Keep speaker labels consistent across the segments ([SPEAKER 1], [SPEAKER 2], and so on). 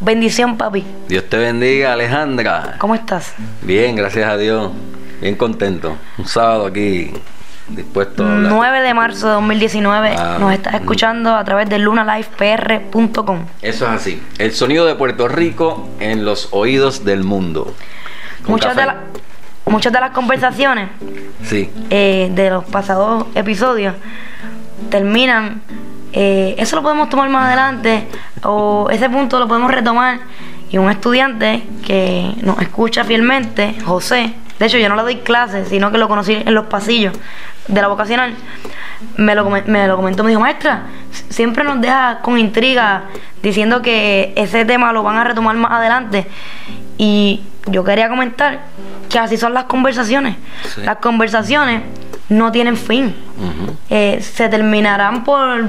[SPEAKER 1] Bendición, papi.
[SPEAKER 2] Dios te bendiga, Alejandra.
[SPEAKER 1] ¿Cómo estás?
[SPEAKER 2] Bien, gracias a Dios. Bien contento. Un sábado aquí dispuesto a hablar.
[SPEAKER 1] 9 de marzo de 2019
[SPEAKER 2] Ah,
[SPEAKER 1] nos estás escuchando a través de lunalifepr.com.
[SPEAKER 2] Eso es así. El sonido de Puerto Rico en los oídos del mundo. Con
[SPEAKER 1] Muchas de,
[SPEAKER 2] café.
[SPEAKER 1] la- muchas de las conversaciones
[SPEAKER 2] Sí,
[SPEAKER 1] eh, de los pasados episodios terminan. Eh, eso lo podemos tomar más adelante o ese punto lo podemos retomar. Y un estudiante que nos escucha fielmente, José, de hecho yo no le doy clases, sino que lo conocí en los pasillos de la vocacional, me lo, me lo comentó, me dijo, maestra, siempre nos deja con intriga diciendo que ese tema lo van a retomar más adelante. Y yo quería comentar que así son las conversaciones.
[SPEAKER 2] Sí.
[SPEAKER 1] Las conversaciones no tienen fin. Eh, se terminarán por,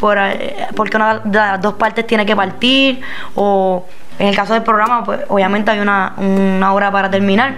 [SPEAKER 1] por eh, porque una de las dos partes tiene que partir o en el caso del programa pues obviamente hay una, una hora para terminar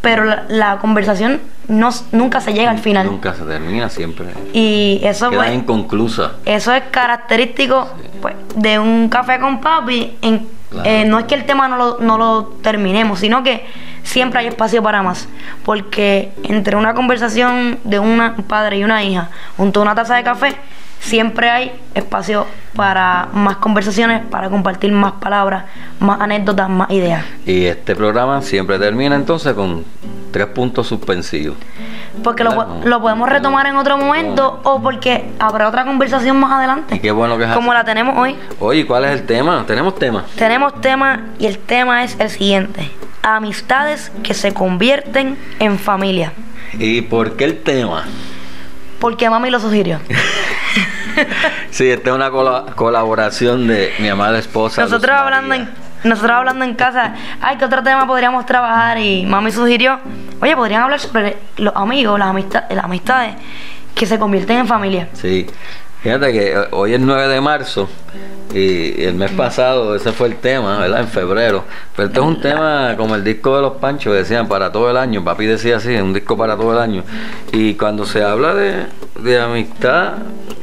[SPEAKER 1] pero la, la conversación no, nunca se llega al final
[SPEAKER 2] nunca se termina, siempre.
[SPEAKER 1] y eso
[SPEAKER 2] Queda
[SPEAKER 1] pues,
[SPEAKER 2] inconclusa.
[SPEAKER 1] eso es característico pues, de un café con papi. En-
[SPEAKER 2] Claro.
[SPEAKER 1] eh, no es que el tema no lo, no lo terminemos, sino que siempre hay espacio para más. Porque entre una conversación de una- un padre y una hija, junto a una taza de café, siempre hay espacio para más conversaciones, para compartir más palabras, más anécdotas, más ideas.
[SPEAKER 2] Y este programa siempre termina entonces con tres puntos suspensivos.
[SPEAKER 1] Porque lo, podemos retomar en otro momento o porque habrá otra conversación más adelante.
[SPEAKER 2] Y qué bueno que es
[SPEAKER 1] Como
[SPEAKER 2] así.
[SPEAKER 1] la tenemos hoy.
[SPEAKER 2] Oye, ¿cuál es el tema? ¿Tenemos tema?
[SPEAKER 1] Tenemos tema y el tema es el siguiente. Amistades que se convierten en familia.
[SPEAKER 2] ¿Y por qué el tema?
[SPEAKER 1] Porque mami lo sugirió.
[SPEAKER 2] Sí, esta es una cola- colaboración de mi amada esposa. Luz
[SPEAKER 1] Nosotros hablando en, nosotros hablando en casa, ay, ¿qué otro tema podríamos trabajar? Y mami sugirió, oye, podrían hablar sobre los amigos, las, amistad- las amistades que se convierten en familia.
[SPEAKER 2] Sí. Fíjate que eh, hoy es 9 de marzo y el mes pasado ese fue el tema, ¿verdad? En febrero. Pero este es un tema como el disco de los Panchos, decían para todo el año. Papi decía así, un disco para todo el año. Y cuando se habla de, de amistad,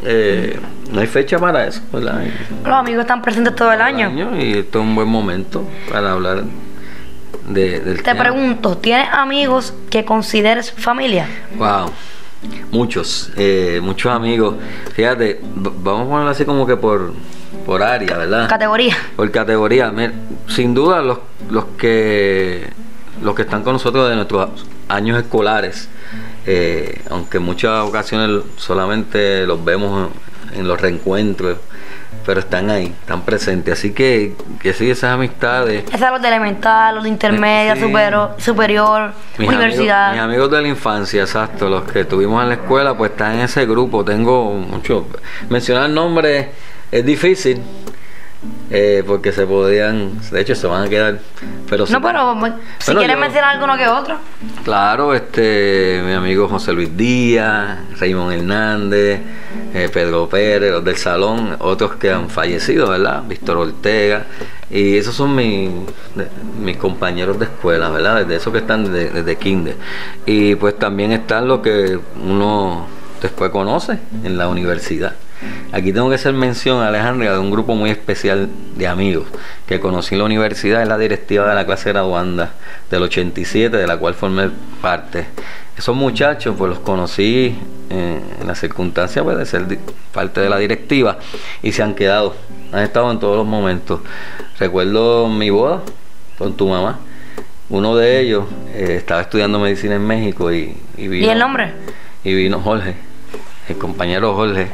[SPEAKER 2] eh, no hay fecha para eso, ¿verdad?
[SPEAKER 1] Los amigos están presentes todo el año.
[SPEAKER 2] Y esto es un buen momento para hablar de, del
[SPEAKER 1] Te
[SPEAKER 2] tema.
[SPEAKER 1] pregunto, ¿tienes amigos que consideres familia?
[SPEAKER 2] Wow, muchos, eh, muchos amigos. Fíjate, vamos a ponerlo así como que por, por área, ¿verdad?
[SPEAKER 1] Categoría.
[SPEAKER 2] Por categoría. Mir- Sin duda los, los que los que están con nosotros de nuestros años escolares, eh, aunque en muchas ocasiones solamente los vemos en los reencuentros, pero están ahí, están presentes. Así que, que sí, esas amistades.
[SPEAKER 1] Esa es los de elemental, los de intermedia,
[SPEAKER 2] Sí.
[SPEAKER 1] supero- superior,
[SPEAKER 2] Mis
[SPEAKER 1] universidad.
[SPEAKER 2] Amigos, mis amigos de la infancia, exacto, los que tuvimos en la escuela, pues están en ese grupo. Tengo mucho. Mencionar nombres es difícil, eh, porque se podían. De hecho, se van a quedar. Pero
[SPEAKER 1] No, pero pues, si
[SPEAKER 2] Bueno,
[SPEAKER 1] quieres mencionar alguno que otro.
[SPEAKER 2] Claro, este, mi amigo José Luis Díaz, Raymond Hernández, eh, Pedro Pérez, los del salón, otros que han fallecido, ¿verdad? Víctor Ortega, y esos son mis compañeros de escuela, ¿verdad? Desde esos que están desde, desde kinder. Y pues también están los que uno después conoce en la universidad. Aquí tengo que hacer mención, Alejandra, de un grupo muy especial de amigos que conocí en la universidad, es la directiva de la clase graduanda del 87, de la cual formé parte. Esos muchachos, pues los conocí eh, en la circunstancia pues, de ser parte de la directiva y se han quedado, han estado en todos los momentos. Recuerdo mi boda con tu mamá. Uno de ellos eh, estaba estudiando medicina en México y, y vino.
[SPEAKER 1] ¿Y el nombre?
[SPEAKER 2] Y vino Jorge, el compañero Jorge.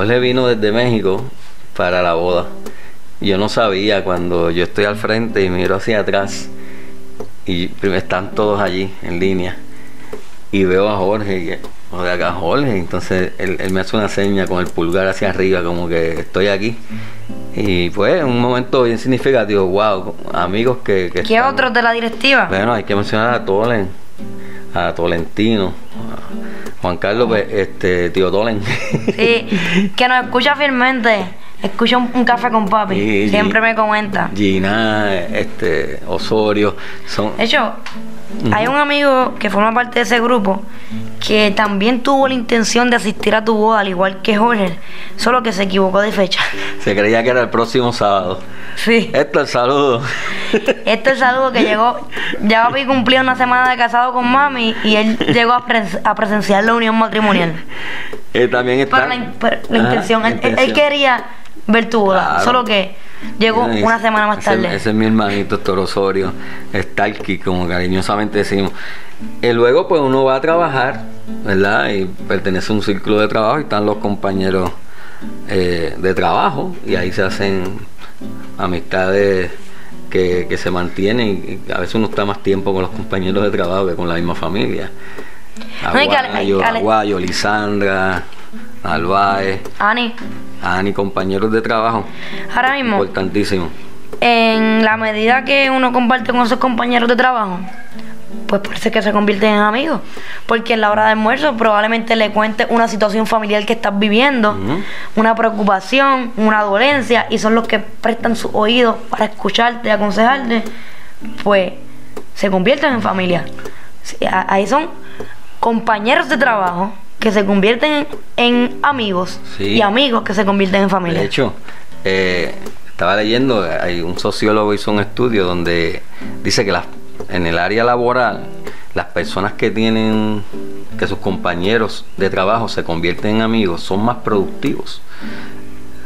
[SPEAKER 2] Jorge vino desde México para la boda. Yo no sabía cuando yo estoy al frente y miro hacia atrás y están todos allí en línea y veo a Jorge y o de acá Jorge entonces él, él me hace una seña con el pulgar hacia arriba como que estoy aquí Y fue un momento bien significativo, wow, amigos que... que
[SPEAKER 1] ¿Qué
[SPEAKER 2] están-
[SPEAKER 1] otros de la directiva?
[SPEAKER 2] Bueno, hay que mencionar a Tolen, a Tolentino, Juan Carlos, pues, este, tío Tolen.
[SPEAKER 1] Sí, que nos escucha fielmente. Escucha un, un café con papi.
[SPEAKER 2] Y-
[SPEAKER 1] Siempre me comenta.
[SPEAKER 2] Gina, este, Osorio, son...
[SPEAKER 1] De hecho, hay un amigo que forma parte de ese grupo que también tuvo la intención de asistir a tu boda, al igual que Jorge, solo que se equivocó de fecha.
[SPEAKER 2] Se creía que era el próximo sábado.
[SPEAKER 1] Sí.
[SPEAKER 2] Esto es saludo.
[SPEAKER 1] Este es el saludo que llegó. Ya papi cumplió una semana de casado con mami y él llegó a, pres- a presenciar la unión matrimonial.
[SPEAKER 2] Eh, también está...
[SPEAKER 1] Pero la, pero la
[SPEAKER 2] Ajá,
[SPEAKER 1] intención, él, él- él quería ver tu boda,
[SPEAKER 2] Claro.
[SPEAKER 1] solo que llegó una semana más tarde.
[SPEAKER 2] Ese, es mi hermanito Héctor Osorio, Starkey, como cariñosamente decimos. Y luego pues uno va a trabajar, ¿verdad? Y pertenece a un círculo de trabajo y están los compañeros eh, de trabajo y ahí se hacen amistades que, que se mantienen y a veces uno está más tiempo con los compañeros de trabajo que con la misma familia. Aguayo, Aguayo, Lisandra, Albaez,
[SPEAKER 1] Ani,
[SPEAKER 2] Ani, compañeros de trabajo,
[SPEAKER 1] ahora mismo,
[SPEAKER 2] importantísimo.
[SPEAKER 1] en la medida que uno comparte con sus compañeros de trabajo, pues parece que se convierten en amigos. Porque en la hora de almuerzo probablemente le cuentes una situación familiar que estás viviendo, una preocupación, una dolencia, y son los que prestan sus oídos para escucharte, aconsejarte, pues se convierten en familia. Ahí son compañeros de trabajo que se convierten en amigos
[SPEAKER 2] Sí.
[SPEAKER 1] y amigos que se convierten en familia.
[SPEAKER 2] De hecho, eh, estaba leyendo, hay un sociólogo hizo un estudio donde dice que las, en el área laboral, las personas que tienen, que sus compañeros de trabajo se convierten en amigos, son más productivos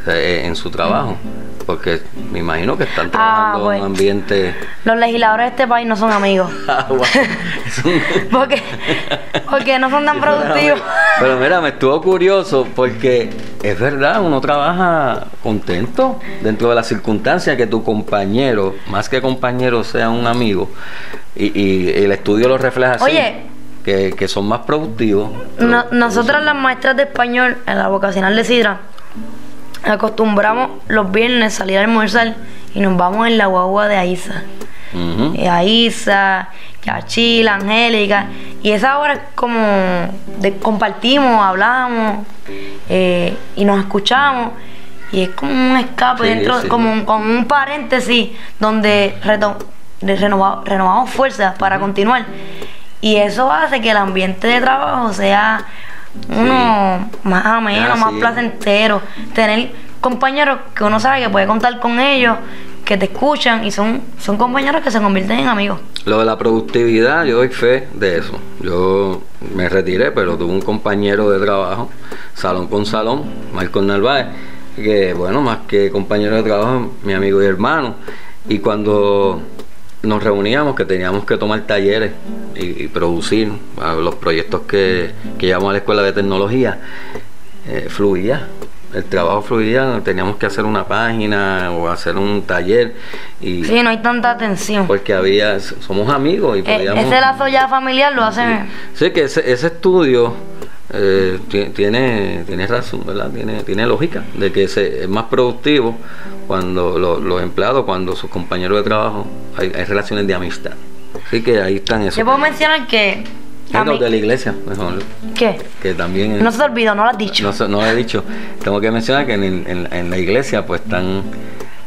[SPEAKER 2] eh, en su trabajo. Porque me imagino que están trabajando en
[SPEAKER 1] pues.
[SPEAKER 2] un ambiente...
[SPEAKER 1] Los legisladores de este país no son amigos.
[SPEAKER 2] Ah,
[SPEAKER 1] Porque, porque no son tan productivos.
[SPEAKER 2] Pero mira, me estuvo curioso porque es verdad, uno trabaja contento dentro de las circunstancias que tu compañero, más que compañero, sea un amigo. Y, y el estudio lo refleja así.
[SPEAKER 1] Oye.
[SPEAKER 2] Que, que son más productivos.
[SPEAKER 1] No- nosotras las maestras de español en la vocacional de Sidra acostumbramos los viernes salir a almorzar y nos vamos en la guagua de Aiza.
[SPEAKER 2] Ujú.
[SPEAKER 1] Y a Isa, y a Chila, Angélica. Y esa hora es como de compartimos, hablamos eh, y nos escuchamos. Y es como un escape
[SPEAKER 2] Sí,
[SPEAKER 1] dentro,
[SPEAKER 2] sí.
[SPEAKER 1] como un, como un paréntesis donde reto- de renova- renovamos fuerzas para continuar. Y eso hace que el ambiente de trabajo sea uno más ameno,
[SPEAKER 2] Ah,
[SPEAKER 1] más
[SPEAKER 2] sí.
[SPEAKER 1] placentero. Tener compañeros que uno sabe que puede contar con ellos, que te escuchan y son, son compañeros que se convierten en amigos.
[SPEAKER 2] Lo de la productividad, yo doy fe de eso. Yo me retiré, pero tuve un compañero de trabajo, salón con salón, Marcos Narváez, que bueno, más que compañero de trabajo, mi amigo y hermano. Y cuando nos reuníamos, que teníamos que tomar talleres y, y producir los proyectos que, que llevamos a la escuela de tecnología, eh, fluía. El trabajo fluía, teníamos que hacer una página o hacer un taller y
[SPEAKER 1] Sí, no hay tanta atención.
[SPEAKER 2] porque había somos amigos y
[SPEAKER 1] Eh,
[SPEAKER 2] podíamos
[SPEAKER 1] ese lazo ya familiar lo hace...
[SPEAKER 2] sí que ese, ese estudio eh, ti- tiene tiene razón verdad tiene tiene lógica de que se, es más productivo cuando lo- los empleados cuando sus compañeros de trabajo hay, hay relaciones de amistad así que ahí están eso
[SPEAKER 1] Yo puedo mencionar que... a
[SPEAKER 2] Bueno,
[SPEAKER 1] mí-
[SPEAKER 2] de la iglesia mejor
[SPEAKER 1] ¿Qué?
[SPEAKER 2] que también
[SPEAKER 1] No se te olvidó, no lo has dicho.
[SPEAKER 2] no lo he dicho. Tengo que mencionar que en, en- en la iglesia pues están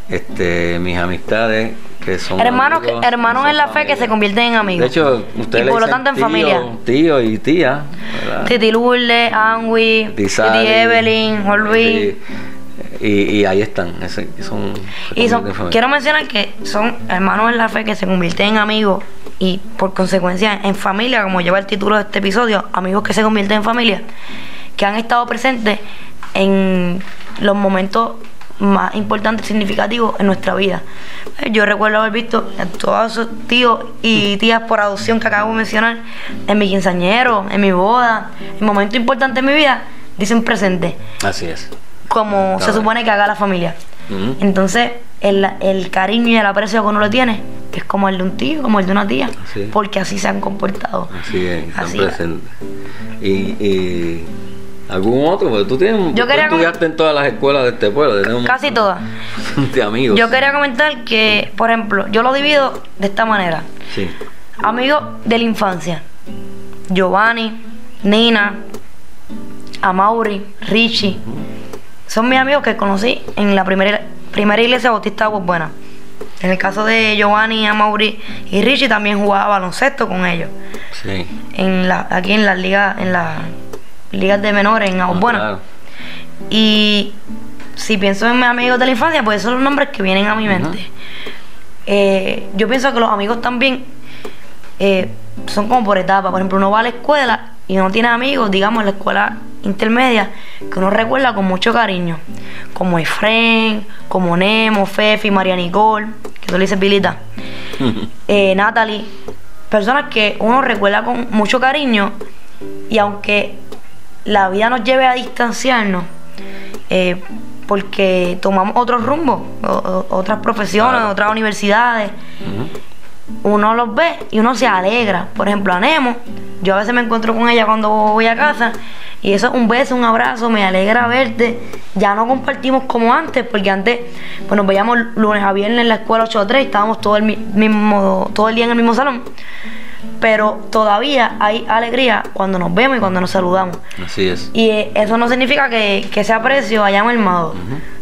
[SPEAKER 2] este, mis amistades que son
[SPEAKER 1] hermanos que- hermanos en la fe que se convierten en amigos.
[SPEAKER 2] De hecho, ustedes
[SPEAKER 1] Y
[SPEAKER 2] le
[SPEAKER 1] por lo tanto en
[SPEAKER 2] tío,
[SPEAKER 1] familia.
[SPEAKER 2] Tío y tía, ¿verdad?
[SPEAKER 1] Titi Lourdes, Angui, Titi Evelyn, Juan Luis.
[SPEAKER 2] sí. Y, y ahí están, ese- son,
[SPEAKER 1] Y son, quiero mencionar que son hermanos en la fe que se convierten en amigos y por consecuencia en familia, como lleva el título de este episodio, amigos que se convierten en familia, que han estado presentes en los momentos más importantes y significativos en nuestra vida. Yo recuerdo haber visto a todos esos tíos y tías por adopción que acabo de mencionar en mi quinceañero, en mi boda, en momentos importantes de mi vida, dicen presente
[SPEAKER 2] Así es.
[SPEAKER 1] como se supone que haga la familia. Entonces, el, el cariño y el aprecio que uno le tiene es como el de un tío, como el de una tía, porque así se han comportado.
[SPEAKER 2] Así es, están
[SPEAKER 1] Así.
[SPEAKER 2] presentes. Y, y ¿Algún otro? Porque tú, tienes,
[SPEAKER 1] Yo
[SPEAKER 2] tú
[SPEAKER 1] quería
[SPEAKER 2] estudiaste en todas las escuelas de este pueblo. tenemos
[SPEAKER 1] Casi todas.
[SPEAKER 2] De amigos.
[SPEAKER 1] Yo quería comentar que, por ejemplo, yo lo divido de esta manera.
[SPEAKER 2] Sí.
[SPEAKER 1] Amigos de la infancia. Giovanni, Nina, Amaury, Richie. Son mis amigos que conocí en la primera, primera iglesia bautista de Aguas Buenas. En el caso de Giovanni, Amaury y Richie también jugaba baloncesto con ellos.
[SPEAKER 2] Sí.
[SPEAKER 1] En la, aquí en las ligas, en las ligas de menores en Aguas
[SPEAKER 2] Ah, claro.
[SPEAKER 1] Y si pienso en mis amigos de la infancia, pues esos son los nombres que vienen a mi mente. Eh, yo pienso que los amigos también eh, son como por etapa. Por ejemplo, uno va a la escuela y uno tiene amigos, digamos, en la escuela intermedia, que uno recuerda con mucho cariño. Como Efren, como Nemo, Fefi, María Nicole, que tú le dices Pilita, eh, Natalie. Personas que uno recuerda con mucho cariño y aunque la vida nos lleve a distanciarnos, eh, porque tomamos otros rumbos, otras profesiones,
[SPEAKER 2] Claro.
[SPEAKER 1] otras universidades, uno los ve y uno se alegra. Por ejemplo, a Nemo, yo a veces me encuentro con ella cuando voy a casa y eso es un beso, un abrazo, me alegra verte. Ya no compartimos como antes, porque antes pues nos veíamos lunes a viernes en la escuela 8 a 3, estábamos todo el mi- mismo todo el día en el mismo salón. Pero todavía hay alegría cuando nos vemos y cuando nos saludamos.
[SPEAKER 2] Así es.
[SPEAKER 1] Y eh, eso no significa que, que ese aprecio haya mermado,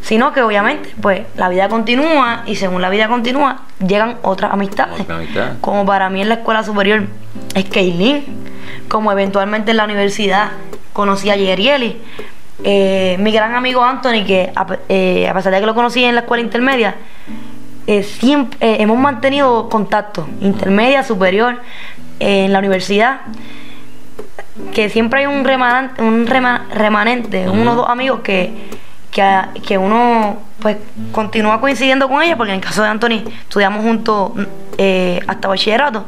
[SPEAKER 1] sino que obviamente, pues la vida continúa y según la vida continúa, llegan otras amistades.
[SPEAKER 2] Otra amistad.
[SPEAKER 1] Como para mí en la escuela superior es Kaylin, como eventualmente en la universidad conocí a Yerieli. Eh, mi gran amigo Anthony, que a, eh, a pesar de que lo conocí en la escuela intermedia, eh, siempre eh, hemos mantenido contacto, intermedia, superior, eh, en la universidad que siempre hay un remanente, un rema- remanente uno o dos amigos que, que, que uno pues continúa coincidiendo con ellos, porque en el caso de Anthony estudiamos juntos eh, hasta bachillerato,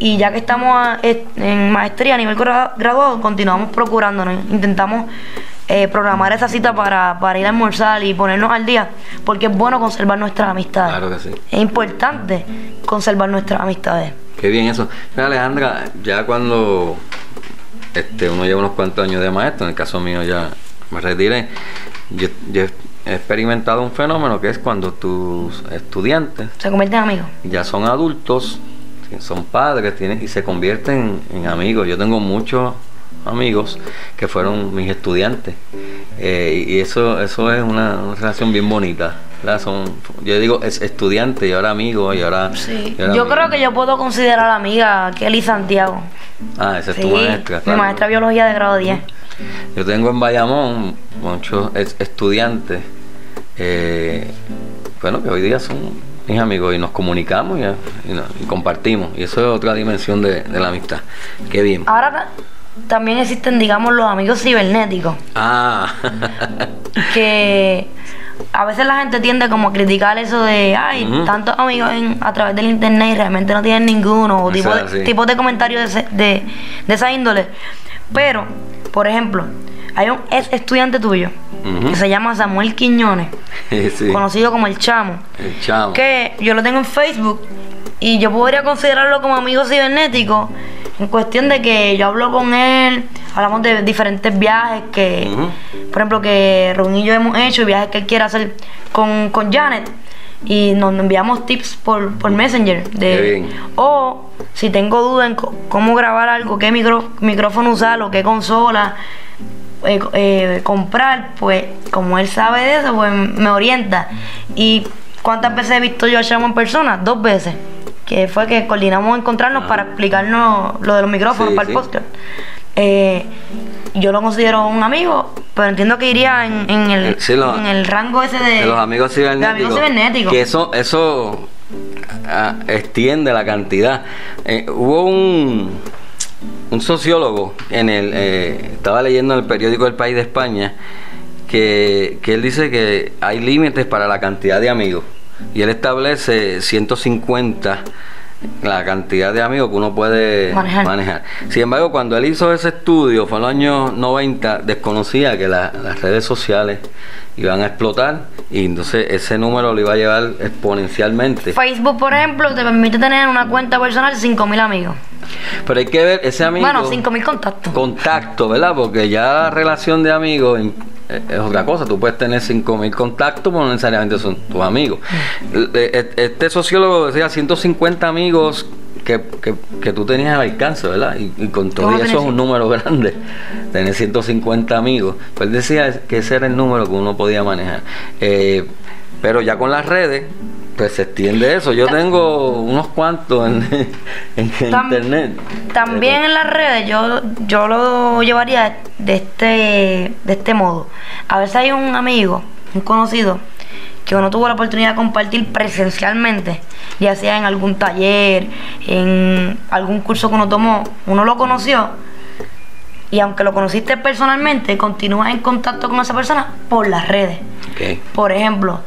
[SPEAKER 1] y ya que estamos a- en maestría a nivel gra- graduado, continuamos procurándonos, intentamos eh, programar esa cita para, para ir a almorzar y ponernos al día, porque es bueno conservar nuestras amistades.
[SPEAKER 2] Claro que sí.
[SPEAKER 1] Es importante conservar nuestras amistades.
[SPEAKER 2] Qué bien eso. Mira, Alejandra, ya cuando este, uno lleva unos cuantos años de maestro, en el caso mío ya me retiré, yo, yo he experimentado un fenómeno que es cuando tus estudiantes
[SPEAKER 1] Se convierten en amigos.
[SPEAKER 2] ya son adultos, son padres tienen, y se convierten en amigos. Yo tengo muchos amigos que fueron mis estudiantes eh, y eso eso es una, una relación bien bonita. ¿verdad? Son, yo digo es estudiante y ahora amigo y ahora,
[SPEAKER 1] Sí.
[SPEAKER 2] y ahora
[SPEAKER 1] Yo
[SPEAKER 2] amigo.
[SPEAKER 1] creo que yo puedo considerar amiga Kelly Santiago.
[SPEAKER 2] Ah, esa es
[SPEAKER 1] Sí,
[SPEAKER 2] tu maestra.
[SPEAKER 1] mi maestra de biología de grado 10.
[SPEAKER 2] Yo tengo en Bayamón muchos es- estudiantes, eh, bueno, que hoy día son mis amigos y nos comunicamos y, y compartimos. Y eso es otra dimensión de, de la amistad. Qué bien.
[SPEAKER 1] Ahora también existen, digamos, los amigos cibernéticos.
[SPEAKER 2] Ah,
[SPEAKER 1] Que a veces la gente tiende como a criticar eso de, ay, tantos amigos en- a través del internet y realmente no tienen ninguno. O tipo de,
[SPEAKER 2] así.
[SPEAKER 1] tipos de comentarios de, de, de esa índole. Pero, por ejemplo, hay un ex estudiante tuyo que se llama Samuel Quiñones,
[SPEAKER 2] sí.
[SPEAKER 1] conocido como el Chamo.
[SPEAKER 2] El chamo.
[SPEAKER 1] que yo lo tengo en Facebook y yo podría considerarlo como amigo cibernético en cuestión de que yo hablo con él, hablamos de diferentes viajes que, por ejemplo, que Ron y yo hemos hecho, viajes que él quiere hacer con, con Janet y nos enviamos tips por, por Messenger. De,
[SPEAKER 2] Qué bien.
[SPEAKER 1] O si tengo duda en cómo grabar algo, qué micro- micrófono usar o qué consola eh, eh, comprar, pues como él sabe de eso, pues me orienta. ¿Y cuántas veces he visto yo a Chamo en persona? Dos veces. Que fue que coordinamos encontrarnos para explicarnos lo de los micrófonos
[SPEAKER 2] Sí,
[SPEAKER 1] para
[SPEAKER 2] sí.
[SPEAKER 1] el podcast. Eh, yo lo considero un amigo, pero entiendo que iría en, en el,
[SPEAKER 2] Eh, sí, lo-
[SPEAKER 1] en el rango ese de,
[SPEAKER 2] de los amigos
[SPEAKER 1] de
[SPEAKER 2] cibernéticos.
[SPEAKER 1] amigos cibernéticos.
[SPEAKER 2] Que eso, eso ah, extiende la cantidad. Eh, hubo un, un sociólogo en el, eh, estaba leyendo en el periódico El País de España, que, que él dice que hay límites para la cantidad de amigos. Y él establece 150 la cantidad de amigos que uno puede
[SPEAKER 1] Manejar.
[SPEAKER 2] manejar. Sin embargo, cuando él hizo ese estudio, fue en los años 90, desconocía que la- las redes sociales iban a explotar y entonces ese número lo iba a llevar exponencialmente.
[SPEAKER 1] Facebook, por ejemplo, te permite tener una cuenta personal de 5.000 amigos.
[SPEAKER 2] Pero hay que ver ese amigo...
[SPEAKER 1] Bueno, 5.000 contactos.
[SPEAKER 2] contacto, ¿verdad? Porque ya la relación de amigos es otra cosa. Tú puedes tener 5.000 contactos, pero no necesariamente son tus amigos. Eh, eh, Este sociólogo decía 150 amigos que, que, que tú tenías al alcance, ¿verdad? Y, y con todo eso es un número grande, tener 150 amigos. Pues decía que ese era el número que uno podía manejar. Eh, pero ya con las redes, pues se extiende eso. Yo tengo unos cuantos en, en
[SPEAKER 1] Tam-
[SPEAKER 2] internet.
[SPEAKER 1] También en las redes yo, yo lo llevaría de este, de este modo. A veces hay un amigo, un conocido, que uno tuvo la oportunidad de compartir presencialmente, ya sea en algún taller, en algún curso que uno tomó, uno lo conoció y aunque lo conociste personalmente, continúas en contacto con esa persona por las redes. Por ejemplo,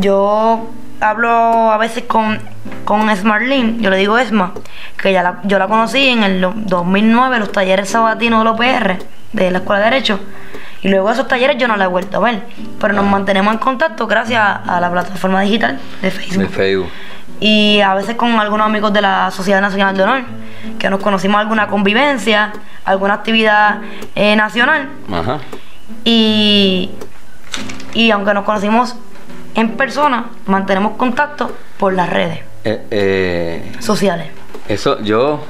[SPEAKER 1] yo hablo a veces con, con yo le digo Esma, que ya la- yo la conocí en el do- 2009, los talleres sabatinos de los PR, de la Escuela de Derecho. Y luego esos talleres yo no la he vuelto a ver. Pero nos mantenemos en contacto gracias a, a la plataforma digital de Facebook.
[SPEAKER 2] De Facebook.
[SPEAKER 1] Y a veces con algunos amigos de la Sociedad Nacional de Honor, que nos conocimos alguna convivencia, alguna actividad eh, nacional.
[SPEAKER 2] Ajá.
[SPEAKER 1] Y, y aunque nos conocimos en persona, mantenemos contacto por las redes
[SPEAKER 2] Eh, eh,
[SPEAKER 1] sociales.
[SPEAKER 2] eso, yo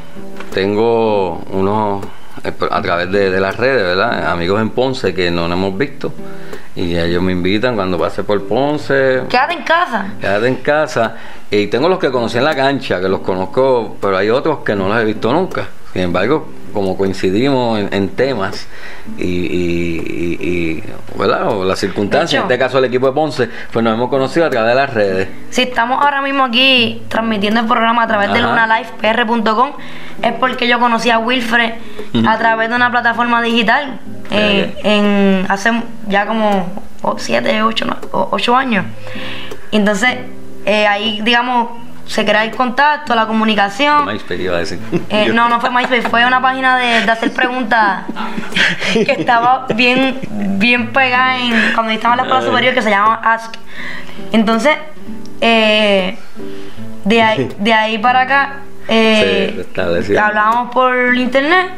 [SPEAKER 2] tengo unos, eh, a través de, de las redes, ¿verdad? Amigos en Ponce que no nos hemos visto. Y ellos me invitan cuando pase por Ponce.
[SPEAKER 1] Quédate en casa.
[SPEAKER 2] Quédate en casa. Y tengo los que conocí en la cancha, que los conozco, pero hay otros que no los he visto nunca. Sin embargo, como coincidimos en, en temas y, y, y- y, ¿verdad? O las circunstancias,
[SPEAKER 1] De
[SPEAKER 2] en este caso el equipo de Ponce, pues nos hemos conocido a través de las redes.
[SPEAKER 1] Si estamos ahora mismo aquí transmitiendo el programa a través de
[SPEAKER 2] Ajá.
[SPEAKER 1] lunalifepr.com, es porque yo conocí a Wilfred a través de una plataforma digital eh, en hace ya como 7, 8, años. Y entonces eh, ahí, digamos, se crea el contacto, la comunicación.
[SPEAKER 2] MySpace iba a decir.
[SPEAKER 1] Eh, no, no fue MySpace, fue una página de, de hacer preguntas que estaba bien, bien pegada en, cuando estaba en la escuela superior que se llama Ask. Entonces, eh, de, ahí, de ahí para acá, eh, hablábamos por internet.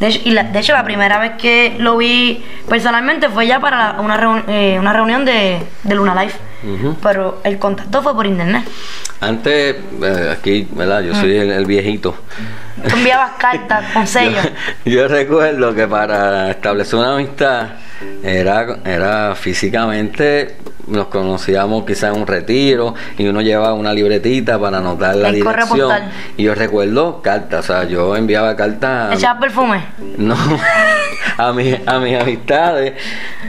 [SPEAKER 1] De hecho, y la, de hecho, la primera vez que lo vi personalmente fue ya para una, reun- eh, una reunión de, de Luna Life. Pero el contacto fue por internet.
[SPEAKER 2] Antes, eh, aquí, ¿verdad? Yo soy el, el viejito.
[SPEAKER 1] Tú enviabas cartas con sellos.
[SPEAKER 2] Yo, yo recuerdo que para establecer una amistad era, era físicamente, nos conocíamos quizás en un retiro y uno llevaba una libretita para anotar la
[SPEAKER 1] El
[SPEAKER 2] dirección. Y yo recuerdo cartas, o sea, yo enviaba cartas.
[SPEAKER 1] ¿Echabas perfume?
[SPEAKER 2] No, a, mis, a mis amistades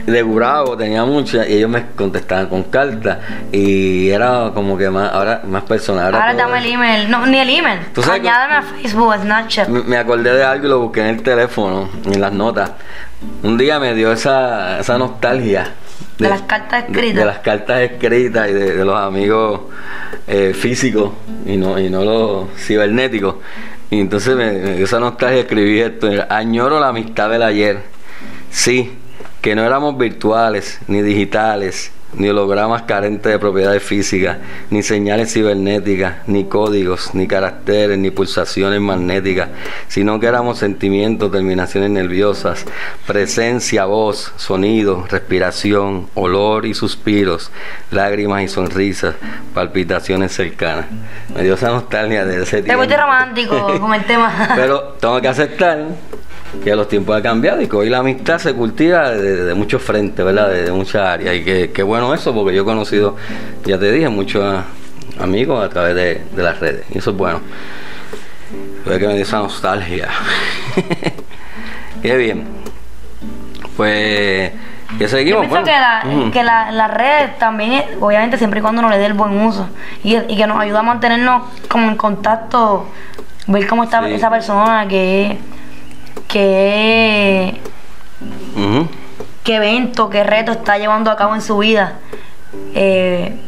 [SPEAKER 2] de Gurabo tenía muchas y ellos me contestaban con cartas y era como que más, ahora más personal.
[SPEAKER 1] Ahora dame el email. No, ni el email.
[SPEAKER 2] ¿Tú sabes
[SPEAKER 1] Añádame a Facebook, a Snapchat.
[SPEAKER 2] me acordé de algo y lo busqué en el teléfono, en las notas. Un día me dio esa, esa nostalgia.
[SPEAKER 1] De las cartas escritas.
[SPEAKER 2] De, las cartas escritas y de, de los amigos eh, físicos y no, y no los cibernéticos. Y entonces me, me dio esa nostalgia escribí esto. Añoro la amistad del ayer. Sí, que no éramos virtuales, ni digitales, ni hologramas carentes de propiedades físicas, ni señales cibernéticas, ni códigos, ni caracteres, ni pulsaciones magnéticas, sino que éramos sentimientos, terminaciones nerviosas, presencia, voz, sonido, respiración, olor y suspiros, lágrimas y sonrisas, palpitaciones cercanas. Me dio esa nostalgia de ese
[SPEAKER 1] Te
[SPEAKER 2] tiempo.
[SPEAKER 1] fuiste romántico con el tema.
[SPEAKER 2] Pero tengo que aceptar que los tiempos han cambiado y que hoy la amistad se cultiva de, de muchos frentes, ¿verdad? De, de muchas áreas. Y que, que bueno eso, porque yo he conocido, ya te dije, muchos amigos a través de, de las redes. Y eso es bueno. Fue que me dio esa nostalgia. Qué bien. Pues, ¿qué
[SPEAKER 1] Yo
[SPEAKER 2] seguimos?
[SPEAKER 1] pienso
[SPEAKER 2] Bueno,
[SPEAKER 1] que, la,
[SPEAKER 2] ujú.
[SPEAKER 1] que la, la red también, obviamente siempre y cuando uno le dé el buen uso y, y que nos ayuda a mantenernos como en contacto, ver cómo está
[SPEAKER 2] Sí.
[SPEAKER 1] esa persona, que, que,
[SPEAKER 2] Ujú.
[SPEAKER 1] qué evento, qué reto está llevando a cabo en su vida. Eh,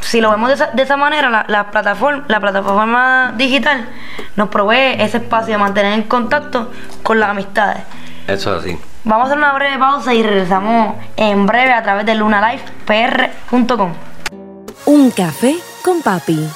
[SPEAKER 1] si lo vemos de esa, de esa manera, la, la, plataforma, la plataforma digital nos provee ese espacio de mantener en contacto con las amistades.
[SPEAKER 2] Eso es así.
[SPEAKER 1] Vamos a hacer una breve pausa y regresamos en breve a través de lunalifepr.com.
[SPEAKER 3] Un café con papi.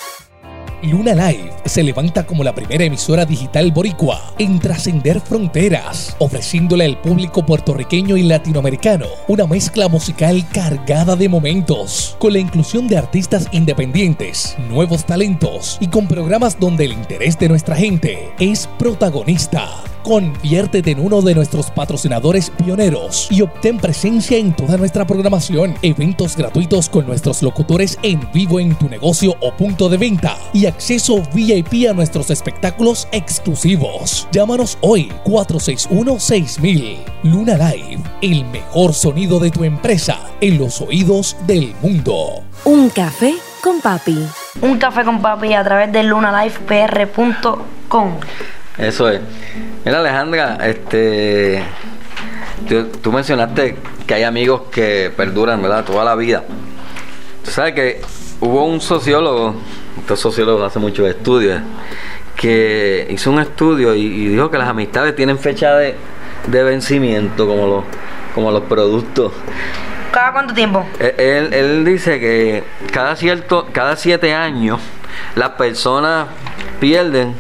[SPEAKER 4] Luna Live se levanta como la primera emisora digital boricua en trascender fronteras, ofreciéndole al público puertorriqueño y latinoamericano una mezcla musical cargada de momentos, con la inclusión de artistas independientes, nuevos talentos y con programas donde el interés de nuestra gente es protagonista. Conviértete en uno de nuestros patrocinadores pioneros y obtén presencia en toda nuestra programación, eventos gratuitos con nuestros locutores en vivo en tu negocio o punto de venta y acceso VIP a nuestros espectáculos exclusivos. Llámanos hoy 461-6000. Luna Live, el mejor sonido de tu empresa en los oídos del mundo.
[SPEAKER 3] Un café con papi.
[SPEAKER 1] Un café con papi a través de lunalifepr.com.
[SPEAKER 2] Eso es. Mira, Alejandra, este. Tú, tú, mencionaste que hay amigos que perduran, ¿verdad? Toda la vida. Tú sabes que hubo un sociólogo, estos sociólogos hacen muchos estudios, que hizo un estudio y, y dijo que las amistades tienen fecha de, de vencimiento, como los, como los productos.
[SPEAKER 1] ¿Cada cuánto tiempo?
[SPEAKER 2] Él, él dice que cada cierto, cada siete años las personas pierden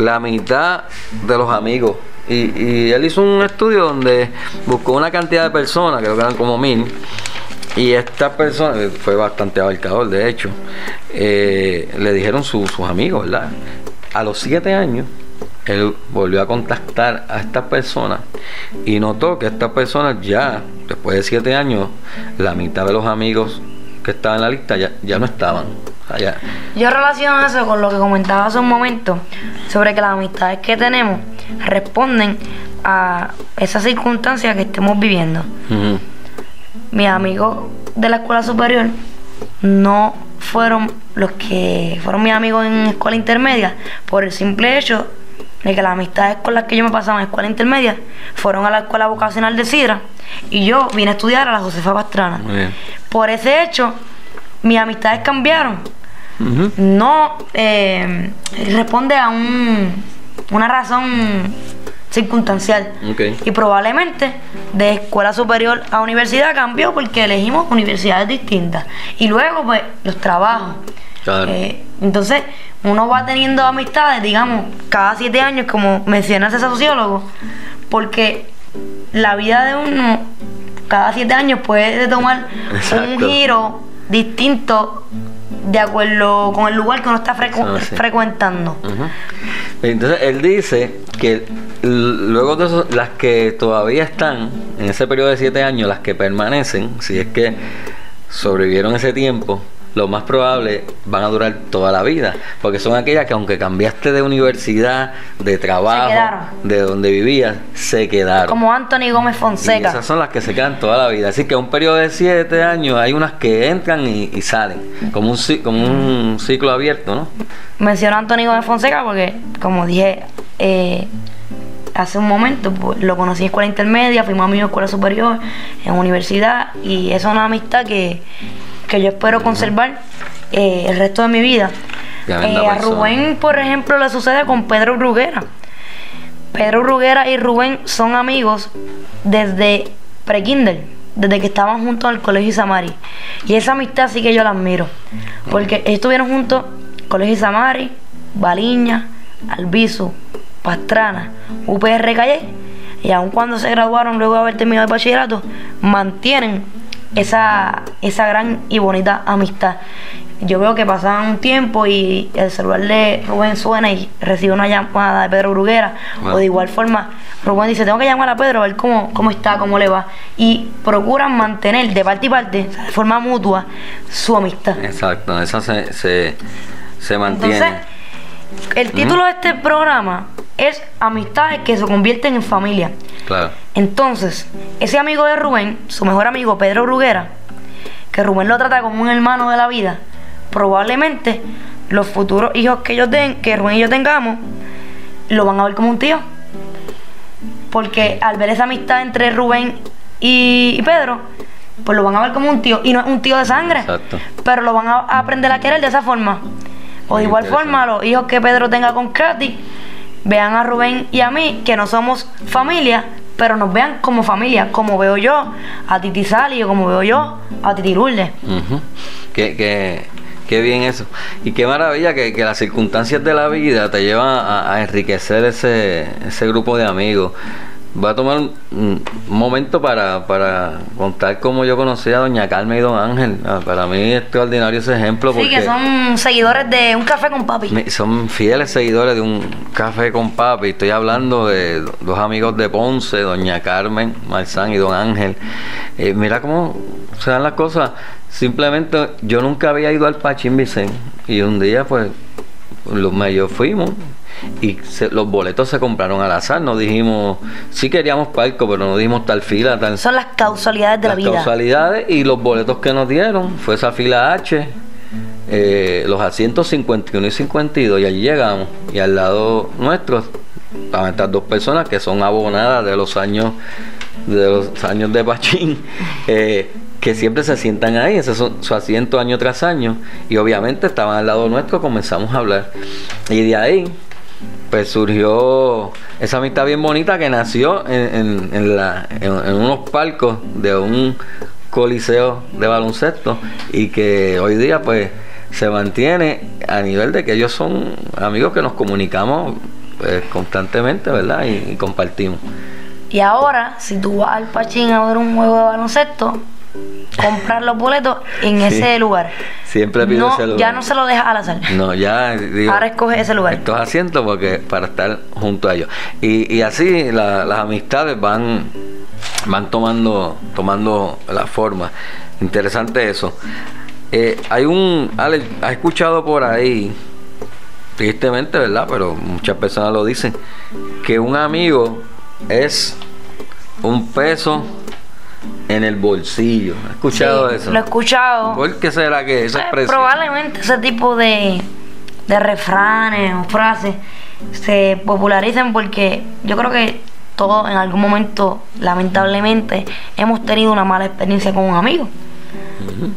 [SPEAKER 2] la mitad de los amigos. Y, él hizo un estudio donde buscó una cantidad de personas, creo que eran como mil, y esta persona, fue bastante abarcador de hecho, eh, le dijeron su, sus amigos, ¿verdad? A los siete años, él volvió a contactar a estas personas y notó que estas personas ya, después de siete años, la mitad de los amigos que estaban en la lista ya, ya no estaban. Allá.
[SPEAKER 1] Yo relaciono eso con lo que comentaba hace un momento sobre que las amistades que tenemos responden a esas circunstancias que estemos viviendo. Uh -huh. Mis amigos de la escuela superior no fueron los que fueron mis amigos en escuela intermedia por el simple hecho de que las amistades con las que yo me pasaba en escuela intermedia fueron a la escuela vocacional de Sidra y yo vine a estudiar a la Josefa Pastrana. Por ese hecho, mis amistades cambiaron. Uh -huh. No eh, responde a un, una razón circunstancial.
[SPEAKER 2] Okay.
[SPEAKER 1] Y probablemente de escuela superior a universidad cambió porque elegimos universidades distintas. Y luego, pues, los trabajos.
[SPEAKER 2] Claro.
[SPEAKER 1] Eh, entonces, uno va teniendo amistades, digamos, cada siete años, como menciona ese sociólogo, porque la vida de uno cada siete años puede tomar
[SPEAKER 2] Exacto.
[SPEAKER 1] un giro distinto de acuerdo con el lugar que uno está frecu
[SPEAKER 2] Ah, sí.
[SPEAKER 1] frecuentando.
[SPEAKER 2] Uh -huh. Entonces él dice que luego de eso, las que todavía están en ese periodo de siete años, las que permanecen, si es que sobrevivieron ese tiempo, lo más probable van a durar toda la vida, porque son aquellas que aunque cambiaste de universidad, de trabajo, de donde vivías, se quedaron.
[SPEAKER 1] Como Anthony Gómez Fonseca.
[SPEAKER 2] Y esas son las que se quedan toda la vida. Así que un periodo de siete años hay unas que entran y, y salen, como un, como un ciclo abierto, ¿no?
[SPEAKER 1] Menciono a Anthony Gómez Fonseca porque, como dije eh, hace un momento, pues, lo conocí en escuela intermedia, fuimos amigos en escuela superior, en universidad, y es una amistad que que yo espero conservar eh, el resto de mi vida. Eh, a Rubén, por ejemplo, le sucede con Pedro Bruguera. Pedro Bruguera y Rubén son amigos desde pre-kinder, desde que estaban juntos al colegio Isamari. Y esa amistad sí que yo la admiro. Porque estuvieron juntos, colegio Isamari, Baliña, Albizu, Pastrana, UPR Calle. Y aun cuando se graduaron luego de haber terminado el bachillerato, mantienen esa, esa gran y bonita amistad. Yo veo que pasaban un tiempo y el celular de Rubén suena y recibe una llamada de Pedro Bruguera. O de igual forma, Rubén dice, tengo que llamar a Pedro a ver cómo, cómo está, cómo le va. Y procuran mantener de parte y parte, de forma mutua, su amistad.
[SPEAKER 2] Exacto, esa se, se, se mantiene.
[SPEAKER 1] Entonces, el título uh -huh. de este programa es Amistades que se convierten en familia.
[SPEAKER 2] Claro.
[SPEAKER 1] Entonces, ese amigo de Rubén, su mejor amigo Pedro Bruguera, que Rubén lo trata como un hermano de la vida, probablemente los futuros hijos que, ellos ten, que Rubén y yo tengamos, lo van a ver como un tío. Porque al ver esa amistad entre Rubén y, y Pedro, pues lo van a ver como un tío y no es un tío de sangre.
[SPEAKER 2] Exacto.
[SPEAKER 1] Pero lo van a aprender a querer de esa forma. O de igual forma, los hijos que Pedro tenga con Katy, vean a Rubén y a mí, que no somos familia, pero nos vean como familia, como veo yo a Titi Sally o como veo yo a Titi Lourdes.
[SPEAKER 2] Ujú. Qué, qué- qué bien eso. Y qué maravilla que, que las circunstancias de la vida te llevan a, a enriquecer ese, ese grupo de amigos. Voy a tomar un, momento para, para contar cómo yo conocí a doña Carmen y don Ángel. Ah, Para mí es extraordinario ese ejemplo
[SPEAKER 1] Sí,
[SPEAKER 2] porque
[SPEAKER 1] que son seguidores de Un Café con Papi.
[SPEAKER 2] son fieles seguidores de un café con papi. Estoy hablando de dos amigos de Ponce, doña Carmen Marzán y don Ángel. Eh, mira cómo se dan las cosas. Simplemente yo nunca había ido al Pachín Vicente y un día pues los medios fuimos y se- los boletos se compraron al azar. No dijimos, sí queríamos palco, pero no dijimos tal fila, tal
[SPEAKER 1] Son las causalidades de la
[SPEAKER 2] las
[SPEAKER 1] vida.
[SPEAKER 2] causalidades y los boletos que nos dieron. Fue esa fila H, eh, los asientos 51 y 52 y allí llegamos. Y al lado nuestro estaban estas dos personas que son abonadas de los años de los años de Pachín eh, que siempre se sientan ahí, ese es su, su asiento año tras año. Y obviamente estaban al lado nuestro, comenzamos a hablar. Y de ahí pues surgió esa amistad bien bonita que nació en, en- unos palcos de un coliseo de baloncesto y que hoy día pues se mantiene a nivel de que ellos son amigos que nos comunicamos pues, constantemente, ¿verdad? Y, y compartimos.
[SPEAKER 1] Y ahora, si tú vas al Pachín a ver un juego de baloncesto, comprar los boletos en
[SPEAKER 2] Sí.
[SPEAKER 1] ese lugar.
[SPEAKER 2] Siempre pido
[SPEAKER 1] No,
[SPEAKER 2] ese lugar.
[SPEAKER 1] Ya no se lo dejas al azar.
[SPEAKER 2] No, ya digo,
[SPEAKER 1] Ahora escoge ese lugar.
[SPEAKER 2] estos asientos porque para estar junto a ellos. Y, y así la- las amistades van van tomando tomando la forma. Interesante eso. Eh, hay un Alex, has escuchado por ahí tristemente, ¿verdad? Pero muchas personas lo dicen que un amigo es un peso en el bolsillo. ¿Has escuchado
[SPEAKER 1] Sí,
[SPEAKER 2] eso?
[SPEAKER 1] Lo he escuchado.
[SPEAKER 2] ¿Por qué será que esa
[SPEAKER 1] Eh,
[SPEAKER 2] expresión?
[SPEAKER 1] probablemente ese tipo de, de refranes o frases se popularicen porque yo creo que todos en algún momento, lamentablemente, hemos tenido una mala experiencia con un amigo.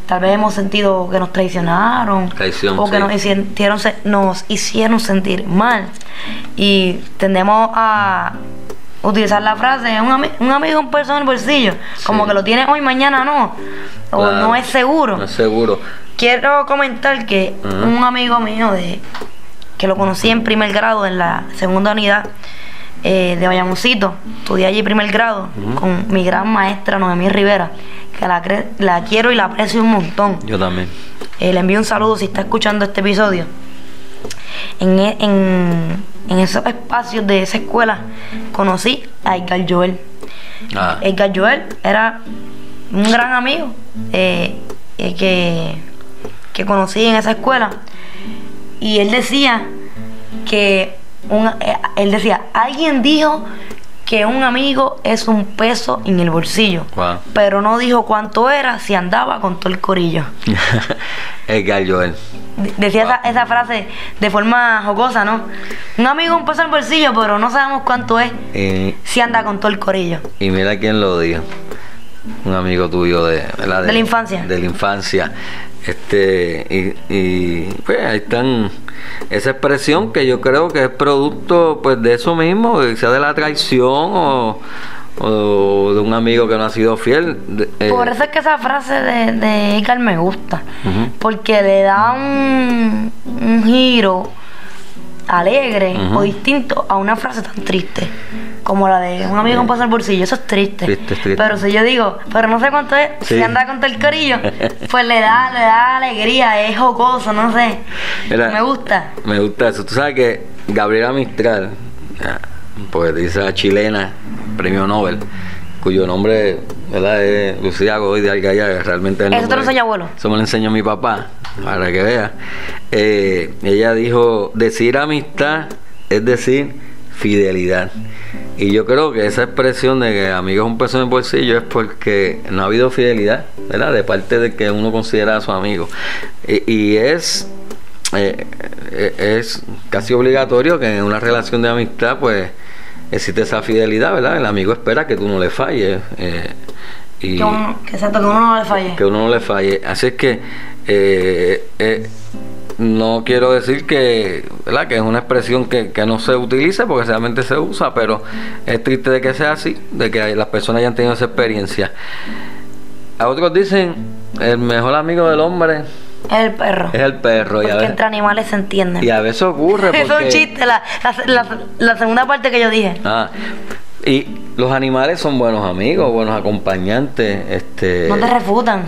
[SPEAKER 1] Tal vez hemos sentido que nos traicionaron
[SPEAKER 2] Traición,
[SPEAKER 1] o que
[SPEAKER 2] sí.
[SPEAKER 1] nos, hicieron, nos hicieron sentir mal. Y tendemos a utilizar la frase, un, ami- un amigo un peso en el bolsillo, como que lo tiene hoy, mañana no, o
[SPEAKER 2] Claro.
[SPEAKER 1] no es seguro.
[SPEAKER 2] No es seguro.
[SPEAKER 1] Quiero comentar que un amigo mío de que lo conocí en primer grado en la segunda unidad eh, de Bayamosito, estudié allí primer grado con mi gran maestra Noemí Rivera, que la, cre- la quiero y la aprecio un montón.
[SPEAKER 2] Yo también.
[SPEAKER 1] Eh, le envío un saludo si está escuchando este episodio. En, e- en, en esos espacios de esa escuela conocí a Edgar Joel.
[SPEAKER 2] Ah,
[SPEAKER 1] Edgar Joel era un gran amigo eh, eh, que, que conocí en esa escuela. Y él decía que un- eh, él decía, alguien dijo que un amigo es un peso en el bolsillo,
[SPEAKER 2] Wow.
[SPEAKER 1] pero no dijo cuánto era si andaba con todo el corillo.
[SPEAKER 2] Edgar Joel.
[SPEAKER 1] De- Decía esa, esa frase de forma jocosa, ¿no? Un amigo es un peso en el bolsillo, pero no sabemos cuánto es
[SPEAKER 2] Y,
[SPEAKER 1] si anda con todo el corillo.
[SPEAKER 2] y mira quién lo dijo. Un amigo tuyo de, ¿verdad?
[SPEAKER 1] De la infancia.
[SPEAKER 2] De la infancia. Este, y, y, pues ahí están esa expresión que yo creo que es producto pues de eso mismo, sea de la traición o, o de un amigo que no ha sido fiel. eh,
[SPEAKER 1] Por eso es que esa frase de, de Icar me gusta. Porque le da un, un giro alegre o distinto a una frase tan triste. Como la de un amigo con pasa el bolsillo. Eso es triste.
[SPEAKER 2] Triste, es triste.
[SPEAKER 1] Pero si yo digo, pero no sé cuánto es,
[SPEAKER 2] Sí.
[SPEAKER 1] si anda con todo el corillo, pues le da, le da alegría, es jocoso, no sé.
[SPEAKER 2] Mira,
[SPEAKER 1] me gusta.
[SPEAKER 2] Me gusta eso. Tú sabes que Gabriela Mistral, poetisa chilena, premio Nobel, cuyo nombre ¿verdad? es Lucía Godoy de Algaya, realmente el
[SPEAKER 1] Eso te lo enseñó abuelo.
[SPEAKER 2] Eso me lo enseñó mi papá, para que vea. Eh, ella dijo, decir amistad es decir fidelidad. Y yo creo que esa expresión de que amigo es un peso en el bolsillo es porque no ha habido fidelidad, ¿verdad? De parte de que uno considera a su amigo. Y, y es, eh, eh, es casi obligatorio que en una relación de amistad, pues, existe esa fidelidad, ¿verdad? El amigo espera que tú no le falles. eh, y
[SPEAKER 1] Que uno, que exacto, que uno no le falle.
[SPEAKER 2] que uno no le falle. Así es que eh, no quiero decir que, ¿verdad? que es una expresión que, que no se utilice porque realmente se usa, pero es triste de que sea así, de que las personas hayan tenido esa experiencia. A otros dicen, el mejor amigo del hombre
[SPEAKER 1] Es el perro.
[SPEAKER 2] es el perro. Y a,
[SPEAKER 1] Porque
[SPEAKER 2] veces,
[SPEAKER 1] entre animales se entienden.
[SPEAKER 2] y a veces ocurre porque...
[SPEAKER 1] Es un chiste, la, la, la, la segunda parte que yo dije.
[SPEAKER 2] Ah, y los animales son buenos amigos, buenos acompañantes, este
[SPEAKER 1] No te refutan.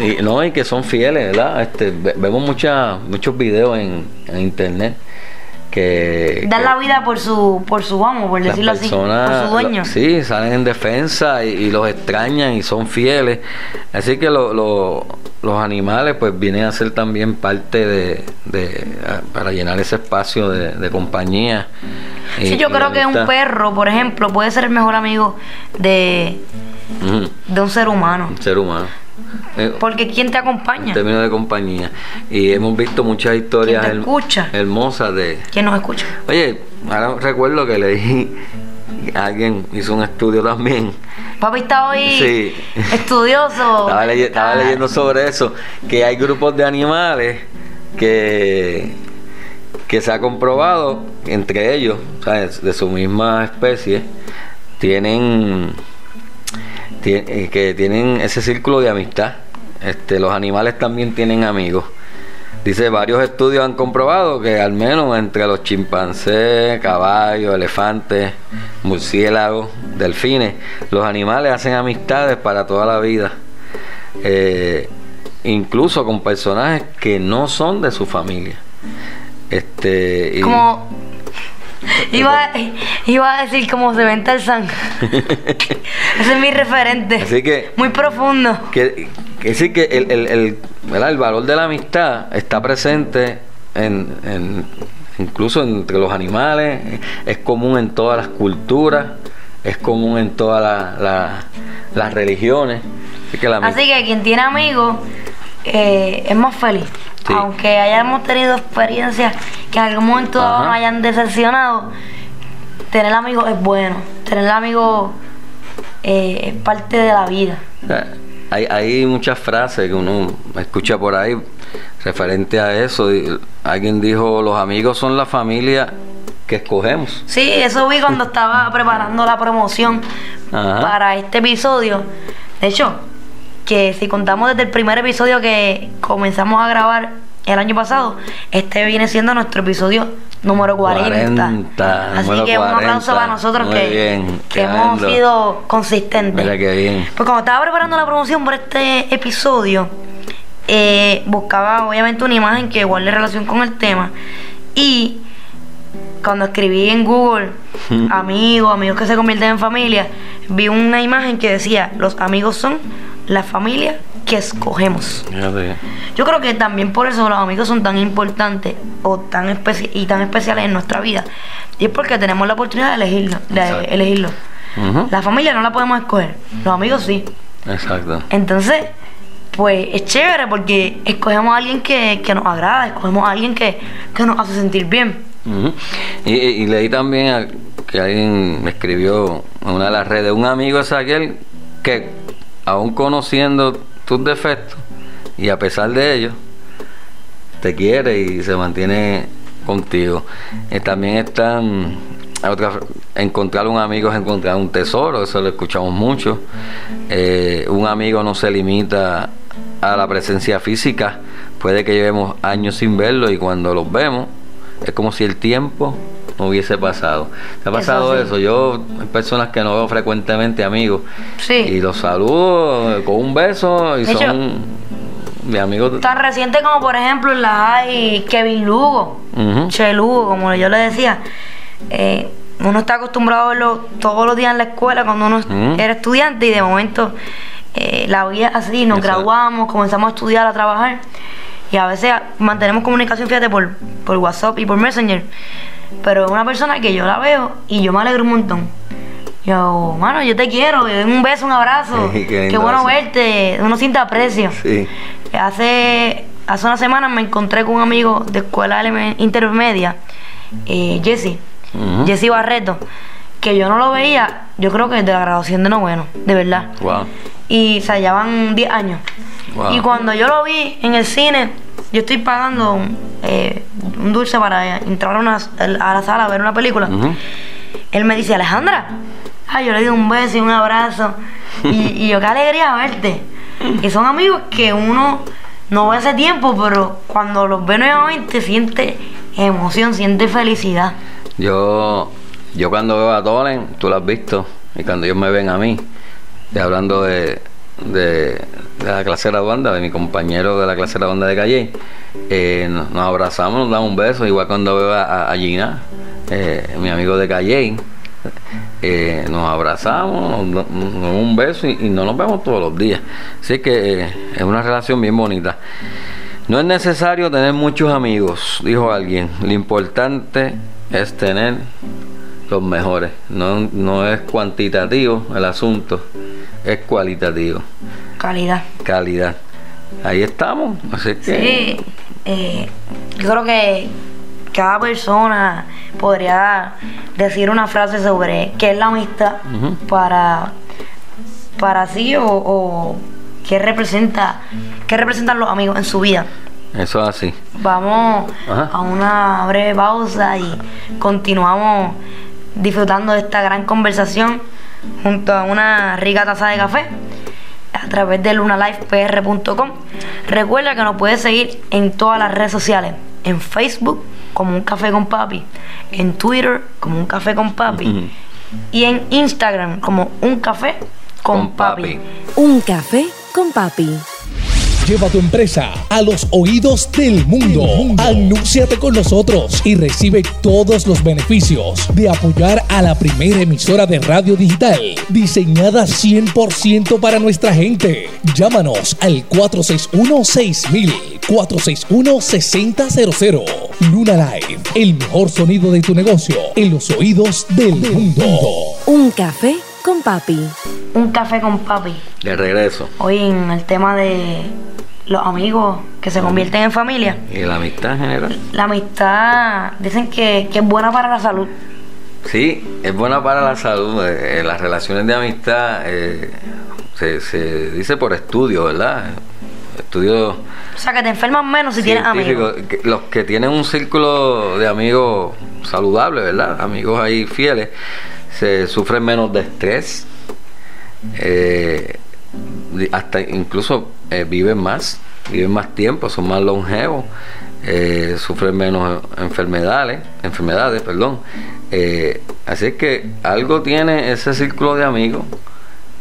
[SPEAKER 2] y, no, y que son fieles, ¿verdad? Este, ve- vemos mucha, muchos videos en, en internet que,
[SPEAKER 1] Dan la vida por su, por su amo, por decirlo así, por su dueño.
[SPEAKER 2] lo- sí, salen en defensa y, y los extrañan y son fieles. Así que lo- lo- los animales pues vienen a ser también parte de, de- a- para llenar ese espacio de, de compañía. y-
[SPEAKER 1] Sí, yo
[SPEAKER 2] y
[SPEAKER 1] creo que un perro, por ejemplo, puede ser el mejor amigo de, de un ser humano.
[SPEAKER 2] un ser humano. Eh,
[SPEAKER 1] Porque ¿quién te acompaña?
[SPEAKER 2] en términos de compañía. Y hemos visto muchas historias
[SPEAKER 1] ¿Quién te escucha?
[SPEAKER 2] hermosas de...
[SPEAKER 1] ¿Quién nos escucha?
[SPEAKER 2] Oye, ahora recuerdo que leí, alguien hizo un estudio también.
[SPEAKER 1] Papi está hoy
[SPEAKER 2] Sí.
[SPEAKER 1] estudioso.
[SPEAKER 2] Estaba, leyendo sobre eso, que hay grupos de animales que, que se ha comprobado, entre ellos, ¿sabes? de su misma especie, tienen, tie- que tienen ese círculo de amistad. Este, los animales también tienen amigos. Dice, varios estudios han comprobado que al menos entre los chimpancés, caballos, elefantes, murciélagos, delfines, los animales hacen amistades para toda la vida. Eh, incluso con personajes que no son de su familia. Este.
[SPEAKER 1] Iba, iba a decir como se ven Tarzán. Ese es mi referente.
[SPEAKER 2] Así que-
[SPEAKER 1] Muy profundo.
[SPEAKER 2] que, que decir que el, el, el, el valor de la amistad está presente en, en- incluso entre los animales, es común en todas las culturas, es común en todas la- la- las religiones. Así que la
[SPEAKER 1] Así que quien tiene amigos eh, es más feliz.
[SPEAKER 2] Sí.
[SPEAKER 1] Aunque hayamos tenido experiencias que en algún momento
[SPEAKER 2] Ajá.
[SPEAKER 1] nos hayan decepcionado, tener amigos es bueno. Tener amigos eh, es parte de la vida.
[SPEAKER 2] Sea, Hay, hay muchas frases que uno escucha por ahí referente a eso. Alguien dijo, los amigos son la familia que escogemos.
[SPEAKER 1] Sí, eso vi cuando estaba preparando la promoción
[SPEAKER 2] Ajá.
[SPEAKER 1] para este episodio. De hecho, que si contamos desde el primer episodio que comenzamos a grabar el año pasado, este viene siendo nuestro episodio número 40.
[SPEAKER 2] 40,
[SPEAKER 1] Así
[SPEAKER 2] número
[SPEAKER 1] que un
[SPEAKER 2] 40.
[SPEAKER 1] aplauso para nosotros
[SPEAKER 2] Muy
[SPEAKER 1] que,
[SPEAKER 2] bien,
[SPEAKER 1] que hemos sido consistentes.
[SPEAKER 2] Mira qué bien.
[SPEAKER 1] Pues cuando estaba preparando la promoción por este episodio, eh, buscaba obviamente una imagen que guarde relación con el tema. Y cuando escribí en Google amigos, amigos que se convierten en familia, vi una imagen que decía, los amigos son la familia que escogemos.
[SPEAKER 2] Fíjate.
[SPEAKER 1] Yo creo que también por eso los amigos son tan importantes o tan especi- y tan especiales en nuestra vida. Y es porque tenemos la oportunidad de elegirlo. De elegirlo. La familia no la podemos escoger, los amigos sí.
[SPEAKER 2] Exacto.
[SPEAKER 1] Entonces, pues es chévere porque escogemos a alguien que, que nos agrada, escogemos a alguien que, que nos hace sentir bien.
[SPEAKER 2] Y, y leí también a- que alguien me escribió en una de las redes, un amigo es aquel que aún conociendo tus defectos y a pesar de ellos, te quiere y se mantiene contigo. Y también están encontrar un amigo es encontrar un tesoro, eso lo escuchamos mucho. Eh, un amigo no se limita a la presencia física, puede que llevemos años sin verlo y cuando los vemos es como si el tiempo no hubiese pasado. ¿Te ha
[SPEAKER 1] Eso
[SPEAKER 2] pasado
[SPEAKER 1] sí.
[SPEAKER 2] eso? Yo, hay personas que no veo frecuentemente amigos
[SPEAKER 1] Sí.
[SPEAKER 2] y los saludo eh, con un beso y
[SPEAKER 1] De hecho,
[SPEAKER 2] son mis amigos.
[SPEAKER 1] Tan reciente como por ejemplo la hay Kevin Lugo,
[SPEAKER 2] Ujú.
[SPEAKER 1] Che Lugo, como yo le decía. Eh, uno está acostumbrado a verlo todos los días en la escuela cuando uno era estudiante y de momento eh, la vida es así, nos
[SPEAKER 2] Exacto.
[SPEAKER 1] graduamos, comenzamos a estudiar, a trabajar y a veces mantenemos comunicación, fíjate, por, por WhatsApp y por Messenger. Pero es una persona que yo la veo y yo me alegro un montón. Yo, mano, yo te quiero, un beso, un abrazo.
[SPEAKER 2] Qué
[SPEAKER 1] bueno verte, uno siente aprecio.
[SPEAKER 2] Sí.
[SPEAKER 1] Hace, hace una semana me encontré con un amigo de escuela intermedia, eh, Jesse. Jesse Barreto, que yo no lo veía, yo creo que desde la graduación de noveno, de verdad.
[SPEAKER 2] Wow.
[SPEAKER 1] Y se llevan 10 años.
[SPEAKER 2] Wow.
[SPEAKER 1] Y cuando yo lo vi en el cine, yo estoy pagando eh, un dulce para entrar a, una- a la sala a ver una película. Él me dice, Alejandra. Ah, yo le di un beso y un abrazo. y, y yo, qué alegría verte. Y son amigos que uno no ve hace tiempo, pero cuando los ve nuevamente siente emoción, siente felicidad.
[SPEAKER 2] Yo, yo cuando veo a Tolen, tú lo has visto, y cuando ellos me ven a mí, y hablando de, de, de la clase graduanda, de mi compañero de la clase graduanda de Calle, eh, nos, abrazamos, nos damos un beso, igual cuando veo a, a Gina, eh, mi amigo de Calle, eh, nos abrazamos, nos, da- nos damos un beso y, y no nos vemos todos los días. Así que es una relación bien bonita. No es necesario tener muchos amigos, dijo alguien. Lo importante es tener los mejores. No, no es cuantitativo el asunto, es cualitativo.
[SPEAKER 1] Calidad.
[SPEAKER 2] Calidad. Ahí estamos. Así que
[SPEAKER 1] Sí, eh, yo creo que cada persona podría decir una frase sobre qué es la amistad para, para sí o, o qué representa qué representan los amigos en su vida.
[SPEAKER 2] eso es así.
[SPEAKER 1] Vamos
[SPEAKER 2] Ajá.
[SPEAKER 1] a una breve pausa y continuamos disfrutando de esta gran conversación junto a una rica taza de café a través de lunalifepr.com. Recuerda que nos puedes seguir en todas las redes sociales, en Facebook como un café con papi, en Twitter como un café con papi y en Instagram como un café con,
[SPEAKER 2] Con
[SPEAKER 1] papi.
[SPEAKER 2] papi.
[SPEAKER 3] Un café con papi.
[SPEAKER 4] Lleva tu empresa a los oídos del mundo. Anúnciate con nosotros y recibe todos los beneficios de apoyar a la primera emisora de radio digital diseñada 100% para nuestra gente. Llámanos al 461-6000, 461-6000. Luna Live, el mejor sonido de tu negocio en los oídos del mundo.
[SPEAKER 3] Un café con papi.
[SPEAKER 1] Un café con papi.
[SPEAKER 2] De regreso.
[SPEAKER 1] Hoy en el tema de los amigos que se convierten en familia.
[SPEAKER 2] Y la amistad en general.
[SPEAKER 1] La amistad dicen que, que es buena para la salud.
[SPEAKER 2] Sí, es buena para la salud. eh, las relaciones de amistad eh, se, se dice por estudio, ¿verdad? Estudios
[SPEAKER 1] O sea, que te enfermas menos si tienes amigos.
[SPEAKER 2] que- los que tienen un círculo de amigos saludable, ¿verdad? Amigos ahí fieles, se sufren menos de estrés, eh, hasta incluso eh, viven más, viven más tiempo, son más longevos, eh, sufren menos enfermedades, enfermedades, perdón. Eh, así es que algo tiene ese círculo de amigos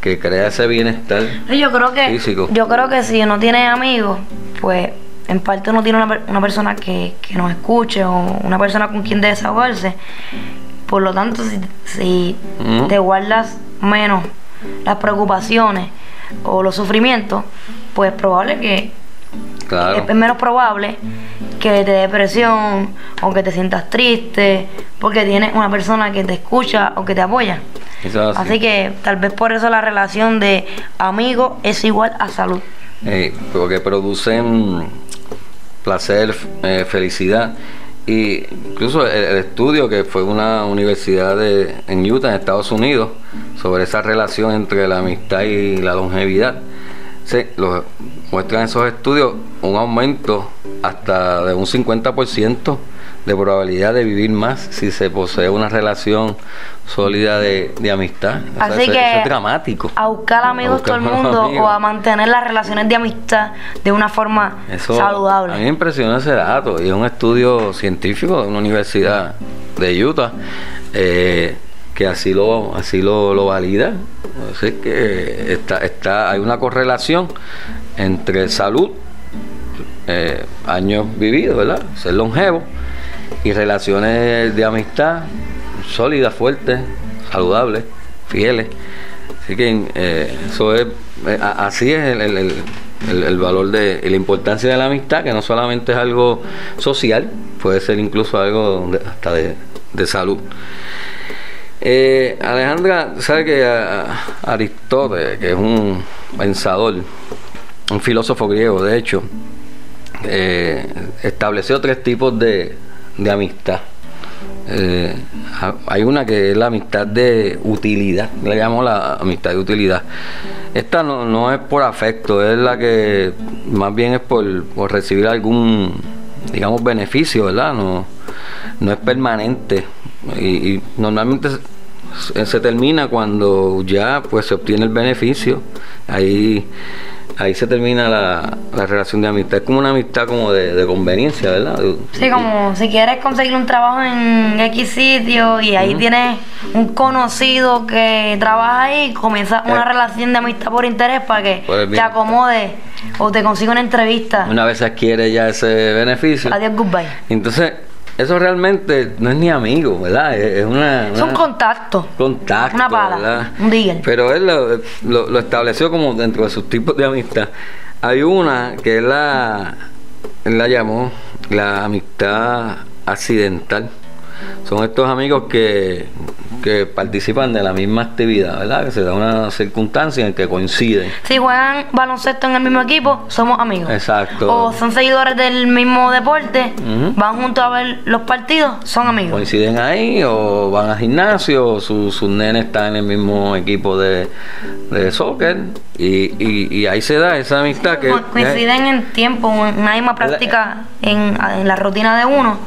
[SPEAKER 2] que crea ese bienestar.
[SPEAKER 1] Yo creo que
[SPEAKER 2] Físico.
[SPEAKER 1] yo creo que si uno tiene amigos, pues en parte uno tiene una, una persona que, que nos escuche o una persona con quien desahogarse. Por lo tanto, si, si te guardas menos las preocupaciones o los sufrimientos, pues es probable que
[SPEAKER 2] Claro.
[SPEAKER 1] es menos probable que te dé depresión o que te sientas triste porque tienes una persona que te escucha o que te apoya.
[SPEAKER 2] Eso es así.
[SPEAKER 1] Así que tal vez por eso la relación de amigo es igual a salud.
[SPEAKER 2] Eh, porque producen placer, eh, felicidad. Y incluso el, estudio que fue una universidad de, en Utah, en Estados Unidos, sobre esa relación entre la amistad y la longevidad, se, lo, muestran esos estudios un aumento hasta de un 50% de probabilidad de vivir más si se posee una relación sólida de, de amistad. O sea,
[SPEAKER 1] Así
[SPEAKER 2] eso-
[SPEAKER 1] que
[SPEAKER 2] eso es dramático.
[SPEAKER 1] a buscar amigos todo el mundo
[SPEAKER 2] amigos.
[SPEAKER 1] o a mantener las relaciones de amistad de una forma
[SPEAKER 2] Eso,
[SPEAKER 1] saludable.
[SPEAKER 2] A mí me impresionó ese dato y es un estudio científico de una universidad de Utah eh, que así lo así lo, lo valida. Así que está, está, hay una correlación entre salud, eh, años vividos, ¿verdad? Ser longevo y relaciones de amistad sólidas, fuertes, saludables, fieles. Así que eh, eso es, eh, así es el, valor de la importancia de la amistad, que no solamente es algo social, puede ser incluso algo hasta de, de salud. Eh, Alejandra, sabe que Aristóteles, que es un pensador, un filósofo griego, de hecho, estableció tres tipos de, de amistad. Eh, ha- hay una que es la amistad de utilidad, le llamó la amistad de utilidad. esta no, no es por afecto, es la que más bien es por, recibir algún, digamos, beneficio, ¿verdad? No, no es permanente. Y, y normalmente se, se termina cuando ya pues se obtiene el beneficio. Ahí ahí se termina la, la relación de amistad. Es como una amistad como de, de conveniencia, ¿verdad?
[SPEAKER 1] Sí, como si quieres conseguir un trabajo en X sitio y ahí tienes un conocido que trabaja ahí, comienza una
[SPEAKER 2] Eh.
[SPEAKER 1] relación de amistad por interés para que
[SPEAKER 2] el
[SPEAKER 1] te acomode o te consiga una entrevista.
[SPEAKER 2] Una vez adquiere ya ese beneficio.
[SPEAKER 1] Adiós, goodbye.
[SPEAKER 2] Entonces, eso realmente no es ni amigo, ¿verdad? Es, una,
[SPEAKER 1] Es un contacto.
[SPEAKER 2] contacto.
[SPEAKER 1] Una pala,
[SPEAKER 2] ¿verdad?
[SPEAKER 1] un digger.
[SPEAKER 2] Pero él lo, lo- lo estableció como dentro de sus tipos de amistad. Hay una que él la, él la llamó la amistad accidental. Son estos amigos que, que participan de la misma actividad, ¿verdad? Que se da una circunstancia en que coinciden.
[SPEAKER 1] Si juegan baloncesto en el mismo equipo, somos amigos.
[SPEAKER 2] Exacto.
[SPEAKER 1] O son seguidores del mismo deporte, van juntos a ver los partidos, son amigos.
[SPEAKER 2] coinciden ahí o van al gimnasio o su- sus nenes están en el mismo equipo de, de soccer y, y- y ahí se da esa amistad que
[SPEAKER 1] Co- coinciden en tiempo, en una misma práctica en, en la rutina de uno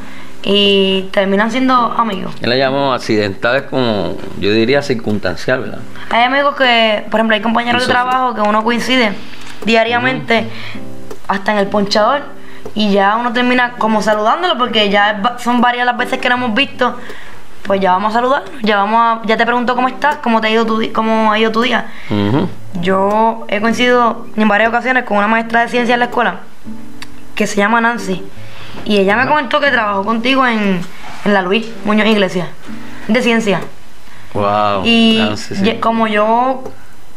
[SPEAKER 1] y terminan siendo amigos.
[SPEAKER 2] él la llamó accidentales como yo diría circunstancial ¿verdad?
[SPEAKER 1] Hay amigos que, por ejemplo, hay compañeros de
[SPEAKER 2] Eso
[SPEAKER 1] trabajo que uno coincide diariamente hasta en el ponchador y ya uno termina como saludándolo porque ya son varias las veces que lo hemos visto. Pues ya vamos a saludar, ya vamos a, ya te pregunto cómo estás, cómo te ha ido tu, cómo ha ido tu día. Yo he coincidido en varias ocasiones con una maestra de ciencia en la escuela que se llama Nancy. Y ella me comentó que trabajó contigo en, en la Luis Muñoz Iglesias, de ciencia.
[SPEAKER 2] wow
[SPEAKER 1] Y
[SPEAKER 2] sí.
[SPEAKER 1] como yo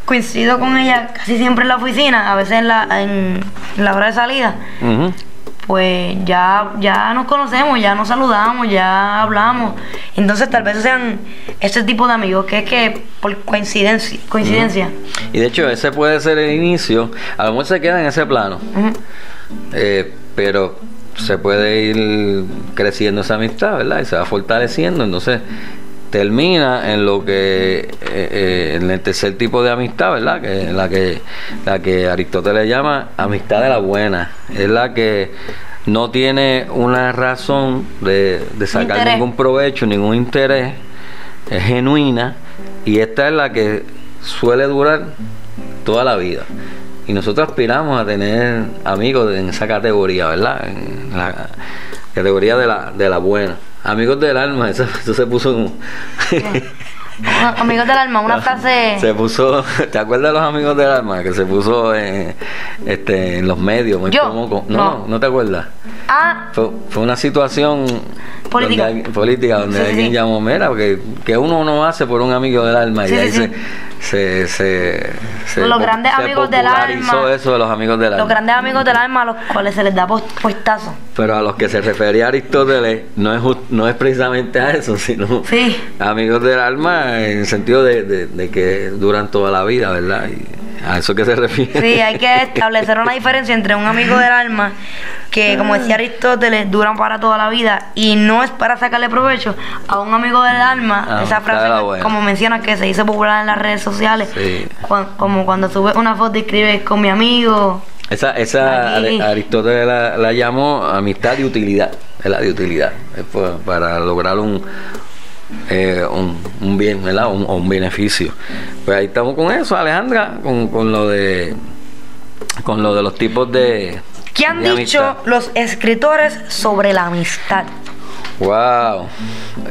[SPEAKER 1] coincido con ella casi siempre en la oficina, a veces en la, en la hora de salida, pues ya, ya nos conocemos, ya nos saludamos, ya hablamos. Entonces tal vez sean ese tipo de amigos que es que por coincidencia, coincidencia.
[SPEAKER 2] y de hecho ese puede ser el inicio a lo mejor se queda en ese plano. Eh, pero se puede ir creciendo esa amistad, ¿verdad? Y se va fortaleciendo, entonces termina en lo que eh, eh, en el tercer tipo de amistad, ¿verdad? Que la que la que Aristóteles llama amistad de la buena, es la que no tiene una razón de, de sacar
[SPEAKER 1] Interés.
[SPEAKER 2] ningún provecho, ningún interés, es genuina y esta es la que suele durar toda la vida. Y nosotros aspiramos a tener amigos en esa categoría, ¿verdad? En la categoría de la, de la buena. Amigos del alma, eso, eso se puso como...
[SPEAKER 1] Amigos del alma, una frase.
[SPEAKER 2] se puso, ¿te acuerdas de los amigos del alma? Que se puso en, este, en los medios.
[SPEAKER 1] ¿Yo?
[SPEAKER 2] como- no,
[SPEAKER 1] No.
[SPEAKER 2] te acuerdas.
[SPEAKER 1] Ah,
[SPEAKER 2] Fue, fue una situación
[SPEAKER 1] Política.
[SPEAKER 2] donde, política, donde
[SPEAKER 1] Sí,
[SPEAKER 2] alguien
[SPEAKER 1] sí.
[SPEAKER 2] llamó, mira, porque que uno no hace por un amigo del alma.
[SPEAKER 1] Sí,
[SPEAKER 2] y ahí se. Se, se, se
[SPEAKER 1] Los grandes
[SPEAKER 2] se
[SPEAKER 1] amigos del alma.
[SPEAKER 2] eso de los amigos del alma.
[SPEAKER 1] los grandes amigos del alma a los cuales se les da puestazo.
[SPEAKER 2] Pero a los que se refería Aristóteles no es, just- no es precisamente a eso, sino
[SPEAKER 1] Sí.
[SPEAKER 2] amigos del alma en el sentido de, de- de que duran toda la vida, ¿verdad? Y a eso que se refiere.
[SPEAKER 1] Sí, hay que establecer una diferencia entre un amigo del alma que, como decía Aristóteles, duran para toda la vida y no es para sacarle provecho a un amigo del alma.
[SPEAKER 2] Ah,
[SPEAKER 1] esa
[SPEAKER 2] de
[SPEAKER 1] frase,
[SPEAKER 2] la
[SPEAKER 1] como mencionas, que se hizo popular en las redes sociales,
[SPEAKER 2] Sí.
[SPEAKER 1] cuan- como cuando subes una foto y escribes con mi amigo.
[SPEAKER 2] Esa, esa Aristóteles la, la llamó amistad de utilidad, ¿verdad? De utilidad, es pa- para lograr un, eh, un, un bien, ¿verdad? Un, o un beneficio. Pues ahí estamos con eso, Alejandra, con, con lo de con lo de los tipos de
[SPEAKER 1] ¿Qué han
[SPEAKER 2] de
[SPEAKER 1] dicho
[SPEAKER 2] amistad.
[SPEAKER 1] los escritores sobre la amistad?
[SPEAKER 2] Wow,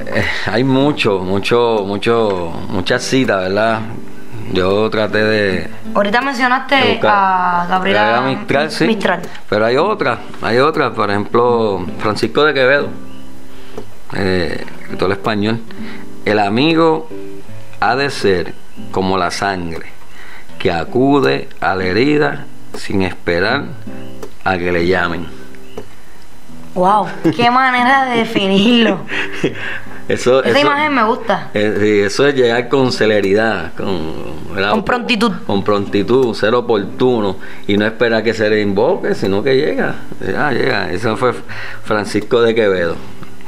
[SPEAKER 2] Eh, hay mucho, mucho, mucho, muchas citas, ¿verdad? Yo traté de,
[SPEAKER 1] Ahorita mencionaste a Gabriela
[SPEAKER 2] Gabriela Mistral, sí.
[SPEAKER 1] Mistral.
[SPEAKER 2] Pero hay otras, hay otras, por ejemplo, Francisco de Quevedo, eh, escritor español. El amigo ha de ser como la sangre, que acude a la herida sin esperar a que le llamen.
[SPEAKER 1] Wow, qué manera de definirlo.
[SPEAKER 2] Eso,
[SPEAKER 1] Esa
[SPEAKER 2] eso-
[SPEAKER 1] imagen me gusta.
[SPEAKER 2] Eh, eso es llegar con celeridad, con.
[SPEAKER 1] Con prontitud.
[SPEAKER 2] Con prontitud, ser oportuno y no esperar que se le invoque, sino que llega. Ya, llega. Eso fue Francisco de Quevedo.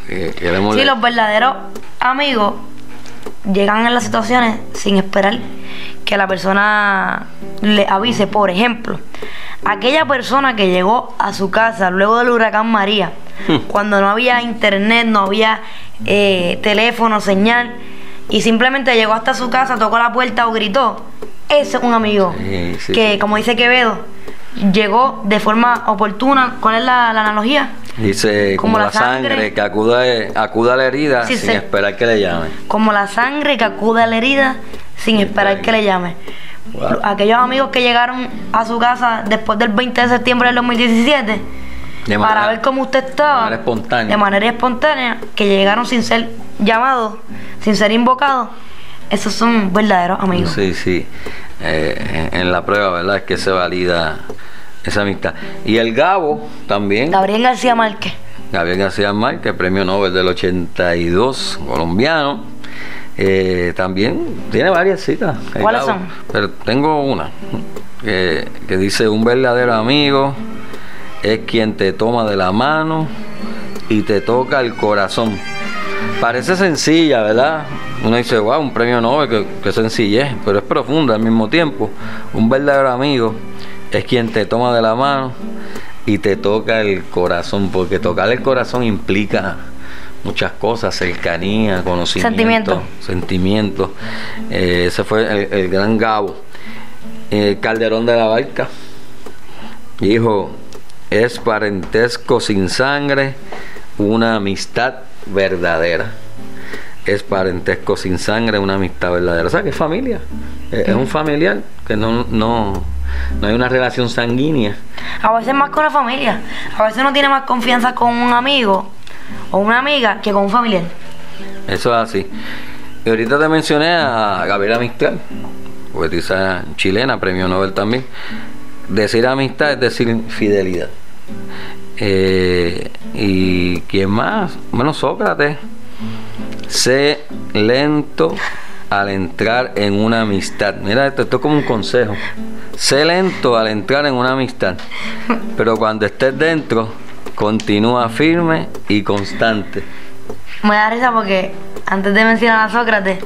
[SPEAKER 2] Eh, queremos
[SPEAKER 1] Sí, los verdaderos amigos llegan en las situaciones sin esperar que la persona le avise, por ejemplo, aquella persona que llegó a su casa luego del huracán María,
[SPEAKER 2] Hmm.
[SPEAKER 1] cuando no había internet, no había eh, teléfono, señal, y simplemente llegó hasta su casa, tocó la puerta o gritó, ese es un amigo
[SPEAKER 2] Sí, sí,
[SPEAKER 1] que,
[SPEAKER 2] sí.
[SPEAKER 1] como dice Quevedo, llegó de forma oportuna. ¿Cuál es la, la analogía?
[SPEAKER 2] Dice, como,
[SPEAKER 1] Como
[SPEAKER 2] la
[SPEAKER 1] la
[SPEAKER 2] sangre,
[SPEAKER 1] sangre.
[SPEAKER 2] que acude, acuda a la herida
[SPEAKER 1] Sí,
[SPEAKER 2] sin esperar que le llamen.
[SPEAKER 1] Como la sangre que acude a la herida sin esperar que le llame.
[SPEAKER 2] Wow.
[SPEAKER 1] Aquellos amigos que llegaron a su casa después del 20 de septiembre del 2017
[SPEAKER 2] De
[SPEAKER 1] para ver cómo usted estaba.
[SPEAKER 2] de manera.
[SPEAKER 1] De manera espontánea, que llegaron sin ser llamados, sin ser invocados. Esos son verdaderos amigos.
[SPEAKER 2] Sí, sí. Eh, en, en la prueba, ¿verdad? Es que se valida esa amistad. Y el Gabo también.
[SPEAKER 1] Gabriel García Márquez.
[SPEAKER 2] Gabriel García Márquez, premio Nobel del 82, colombiano. Eh, también tiene varias citas.
[SPEAKER 1] ¿Cuáles
[SPEAKER 2] Gabo.
[SPEAKER 1] son?
[SPEAKER 2] Pero tengo una que, que dice: Un verdadero amigo es quien te toma de la mano y te toca el corazón. Parece sencilla, ¿verdad? Uno dice, wow, un premio Nobel, que, que sencillez, pero es profunda al mismo tiempo. Un verdadero amigo es quien te toma de la mano y te toca el corazón, porque tocar el corazón implica muchas cosas, cercanía, conocimiento,
[SPEAKER 1] Sentimiento.
[SPEAKER 2] sentimiento. Eh, ese fue el, el gran Gabo. Eh, Calderón de la Barca dijo, es parentesco sin sangre, una amistad verdadera. Es parentesco sin sangre, una amistad verdadera. O sea, que es familia. Es un familiar que no, no, no hay una relación sanguínea.
[SPEAKER 1] A veces más con la familia. A veces uno tiene más confianza con un amigo o una amiga que con un familiar.
[SPEAKER 2] Eso es así. Y ahorita te mencioné a Gabriela Mistral, poetisa chilena, premio Nobel también. Decir amistad es decir fidelidad. Eh, y quién más? Bueno, Sócrates. Sé lento al entrar en una amistad. Mira, esto, esto es como un consejo. Sé lento al entrar en una amistad. Pero cuando estés dentro, continúa firme y constante.
[SPEAKER 1] Me da risa porque antes de mencionar a Sócrates,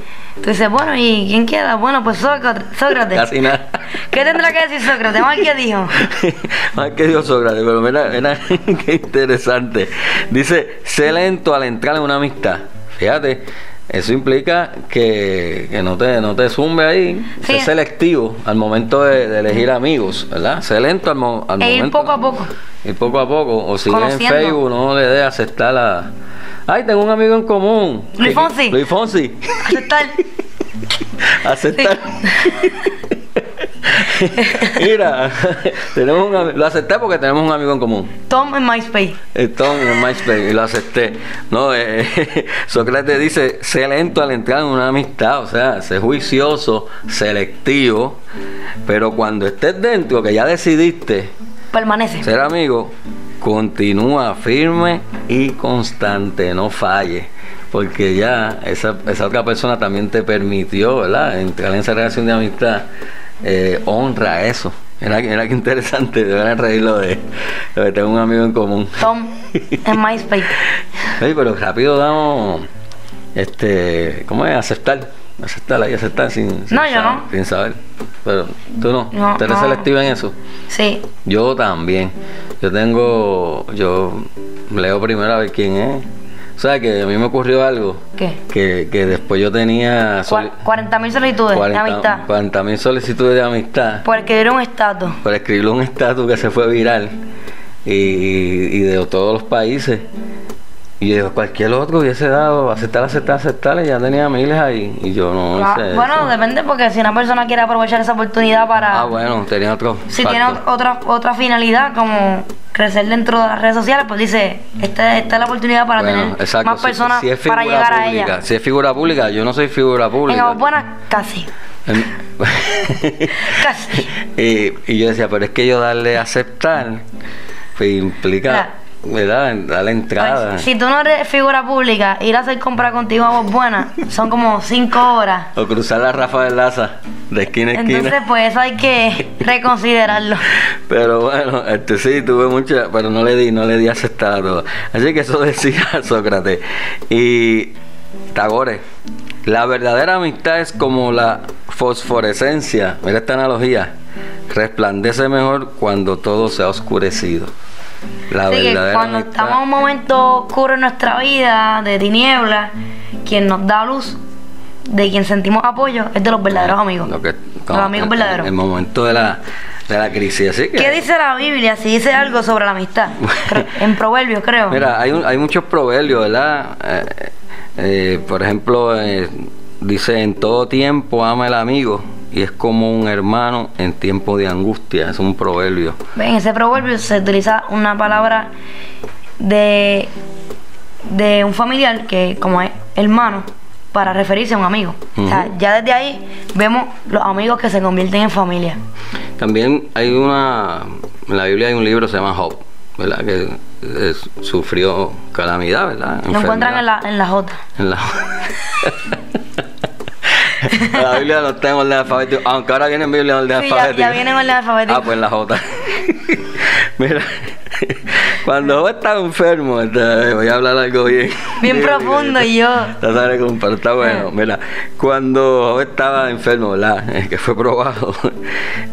[SPEAKER 1] tú dices, bueno, ¿y quién queda? Bueno, pues Sócrates. Sócrates.
[SPEAKER 2] Casi nada.
[SPEAKER 1] ¿Qué tendrá que decir Sócrates? Más que dijo.
[SPEAKER 2] Más que Dios Sócrates, pero mira, mira qué interesante. Dice, sé lento al entrar en una amistad. Fíjate, eso implica que, que no te no te zumbe ahí,
[SPEAKER 1] Sí.
[SPEAKER 2] sé selectivo al momento de, de elegir amigos, ¿verdad? Sé lento al, mo- al
[SPEAKER 1] E ir
[SPEAKER 2] momento.
[SPEAKER 1] poco a poco.
[SPEAKER 2] Ir poco a poco. O si ves en. Facebook, no le dé aceptar la. Ay, tengo un amigo en común.
[SPEAKER 1] Luis Fonsi.
[SPEAKER 2] Luis Fonsi.
[SPEAKER 1] Aceptar.
[SPEAKER 2] aceptar. Mira, tenemos un lo acepté porque tenemos un amigo en común.
[SPEAKER 1] Tom en MySpace.
[SPEAKER 2] El Tom en MySpace y lo acepté. No, eh, Sócrates dice, sé lento al entrar en una amistad, o sea, sé juicioso, selectivo, pero cuando estés dentro, que ya decidiste
[SPEAKER 1] Permanece.
[SPEAKER 2] ser amigo, continúa firme y constante, no falle. Porque ya esa, esa otra persona también te permitió, ¿verdad? Entrar en esa relación de amistad. eh, honra eso. Era, era que interesante, deberían reírlo de, lo de tener un amigo en común.
[SPEAKER 1] Tom en MySpace.
[SPEAKER 2] Oye, pero rápido damos, este, ¿cómo es? Aceptar. Aceptar ahí, aceptar sin, sin
[SPEAKER 1] No, yo
[SPEAKER 2] saber,
[SPEAKER 1] no.
[SPEAKER 2] sin saber. Pero tú no,
[SPEAKER 1] No,
[SPEAKER 2] tú eres
[SPEAKER 1] no.
[SPEAKER 2] selectiva en eso.
[SPEAKER 1] Sí.
[SPEAKER 2] Yo también. Yo tengo. Yo leo primero a ver quién es. O sea, que a mí me ocurrió algo.
[SPEAKER 1] ¿Qué?
[SPEAKER 2] Que, que después yo tenía.
[SPEAKER 1] Cua- 40 mil solicitudes de amistad.
[SPEAKER 2] 40 mil solicitudes de amistad.
[SPEAKER 1] Por escribir un estatus.
[SPEAKER 2] Por escribir un estatus que se fue viral. Y, y de todos los países. Y yo, cualquier otro hubiese dado aceptar, aceptar, aceptar. Y ya tenía miles ahí. Y yo no
[SPEAKER 1] Ah,
[SPEAKER 2] hice
[SPEAKER 1] bueno,
[SPEAKER 2] eso.
[SPEAKER 1] depende porque si una persona quiere aprovechar esa oportunidad para...
[SPEAKER 2] Ah, bueno, tenía otro.
[SPEAKER 1] si
[SPEAKER 2] factor.
[SPEAKER 1] tiene ot- otra, otra finalidad como crecer dentro de las redes sociales, pues dice, esta, esta es la oportunidad para
[SPEAKER 2] Bueno,
[SPEAKER 1] tener
[SPEAKER 2] exacto,
[SPEAKER 1] más personas
[SPEAKER 2] si es
[SPEAKER 1] para llegar a
[SPEAKER 2] pública,
[SPEAKER 1] ella.
[SPEAKER 2] Si es figura pública, yo no soy figura
[SPEAKER 1] En
[SPEAKER 2] pública.
[SPEAKER 1] aguas buenas, casi.
[SPEAKER 2] En-
[SPEAKER 1] Casi.
[SPEAKER 2] y, y yo decía, pero es que yo darle a aceptar pues, implica, ¿verdad? Darle entrada.
[SPEAKER 1] Pues, si tú no eres figura pública, ir a hacer compra contigo a aguas buenas son como cinco horas.
[SPEAKER 2] O cruzar la Rafa de Laza de esquina a esquina.
[SPEAKER 1] Entonces, pues eso hay que reconsiderarlo.
[SPEAKER 2] Pero bueno, este sí, tuve mucha, pero no le di, no le di a aceptar a todo. Así que eso decía Sócrates. Y Tagore, la verdadera amistad es como la fosforescencia, mira esta analogía, resplandece mejor cuando todo se ha oscurecido.
[SPEAKER 1] La Así que cuando estamos en un momento oscuro en nuestra vida, de tiniebla, quien nos da luz, de quien sentimos apoyo, es de los verdaderos amigos. los amigos verdaderos.
[SPEAKER 2] El momento de la, de la crisis. Así que,
[SPEAKER 1] ¿Qué dice la Biblia? Si dice algo sobre la amistad. en proverbios, creo.
[SPEAKER 2] Mira, hay, hay muchos proverbios, ¿verdad? Eh, eh, por ejemplo, eh, dice, en todo tiempo ama el amigo y es como un hermano en tiempo de angustia. Es un proverbio.
[SPEAKER 1] En ese proverbio se utiliza una palabra de, de un familiar que como es hermano para referirse a un amigo. O sea, ya desde ahí vemos los amigos que se convierten en familia.
[SPEAKER 2] También hay una, en la Biblia hay un libro que se llama Job, ¿verdad? Que sufrió calamidad, ¿verdad?
[SPEAKER 1] Lo encuentran en la, en la J. En la
[SPEAKER 2] La Biblia no está en orden alfabético, aunque ahora viene en Biblia en orden sí, alfabético.
[SPEAKER 1] Ya, ya viene en orden alfabético.
[SPEAKER 2] Ah, pues en la J. Mira, cuando Job estaba enfermo, voy a hablar algo bien.
[SPEAKER 1] Bien, profundo y yo.
[SPEAKER 2] Pero está bueno. Ah. Mira, cuando Job estaba enfermo, ¿verdad? que fue probado,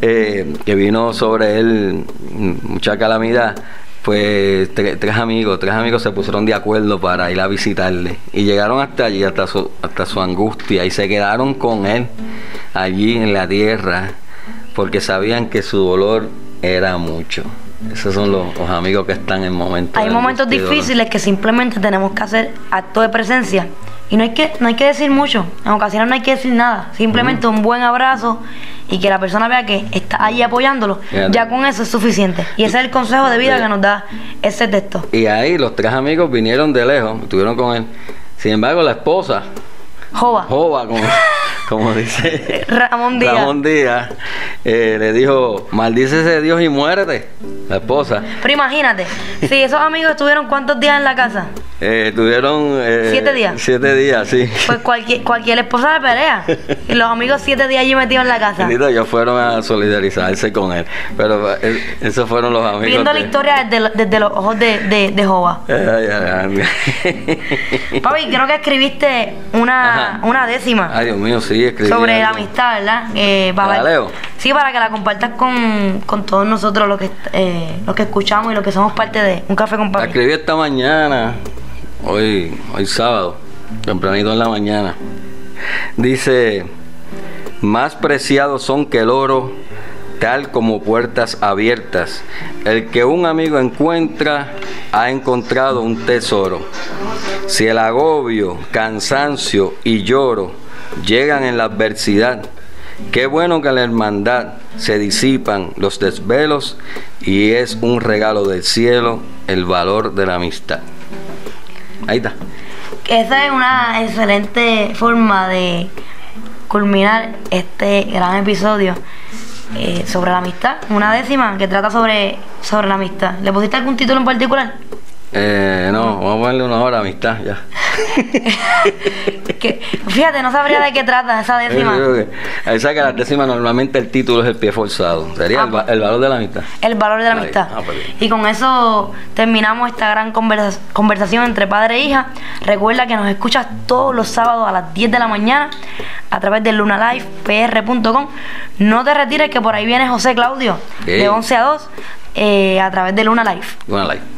[SPEAKER 2] eh, que vino sobre él mucha calamidad pues tres, amigos, tres amigos se pusieron de acuerdo para ir a visitarle y llegaron hasta allí, hasta su, hasta su angustia y se quedaron con él allí en la tierra porque sabían que su dolor era mucho. Esos son los, amigos que están en momentos.
[SPEAKER 1] Hay momentos difíciles que simplemente tenemos que hacer acto de presencia. Y no hay que, no hay que decir mucho. En ocasiones no hay que decir nada. Simplemente un buen abrazo y que la persona vea que está ahí apoyándolo. Ya con eso es suficiente. Y ese es el consejo de vida que nos da ese texto.
[SPEAKER 2] Y ahí los tres amigos vinieron de lejos, estuvieron con él. Sin embargo, la esposa.
[SPEAKER 1] Jova.
[SPEAKER 2] Jova, como, como dice
[SPEAKER 1] Ramón Díaz.
[SPEAKER 2] Ramón Díaz eh, le dijo, maldícese Dios y muérete, la esposa.
[SPEAKER 1] Pero imagínate, si esos amigos estuvieron cuántos días en la casa.
[SPEAKER 2] Eh, tuvieron...
[SPEAKER 1] Eh, siete días.
[SPEAKER 2] Siete días, sí.
[SPEAKER 1] Pues cualquier, cualquier esposa de pelea. Y los amigos siete días allí metidos en la casa.
[SPEAKER 2] ellos fueron a solidarizarse con él. Pero esos fueron los amigos.
[SPEAKER 1] Viendo la historia desde, desde, los ojos de, de, de Jehová. Papi, creo que escribiste una, una décima.
[SPEAKER 2] Ay, Dios mío, sí,
[SPEAKER 1] Sobre la amistad, ¿verdad?
[SPEAKER 2] Eh, para, Leo?
[SPEAKER 1] Sí, para que la compartas con, con todos nosotros los que, eh, los que escuchamos y los que somos parte de Un Café con Papi.
[SPEAKER 2] La escribí esta mañana hoy, hoy sábado, tempranito en la mañana. Dice, más preciados son que el oro, tal como puertas abiertas. El que un amigo encuentra, ha encontrado un tesoro. Si el agobio, cansancio y lloro llegan en la adversidad, qué bueno que en la hermandad se disipan los desvelos y es un regalo del cielo el valor de la amistad. Ahí está.
[SPEAKER 1] Esa es una excelente forma de culminar este gran episodio eh, sobre la amistad. Una décima que trata sobre, sobre la amistad. ¿Le pusiste algún título en particular?
[SPEAKER 2] Eh, no, vamos a ponerle una hora amistad ya.
[SPEAKER 1] fíjate, no sabría de qué trata esa décima.
[SPEAKER 2] Ahí que la décima normalmente el título es el pie forzado. Sería el, ah, pues. valor de la amistad.
[SPEAKER 1] El valor de la amistad. Ah, pues y con eso terminamos esta gran conversación entre padre e hija. Recuerda que nos escuchas todos los sábados a las 10 de la mañana a través de lunalifepr.com. No te retires que por ahí viene José Claudio de 11 a 2 eh, a través de Luna Life.
[SPEAKER 2] Luna Life.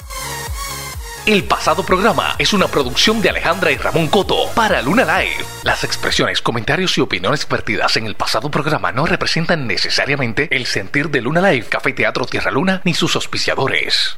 [SPEAKER 4] El pasado programa es una producción de Alejandra y Ramón Coto para Luna Live. Las expresiones, comentarios y opiniones vertidas en el pasado programa no representan necesariamente el sentir de Luna Live, Café Teatro Tierra Luna ni sus auspiciadores.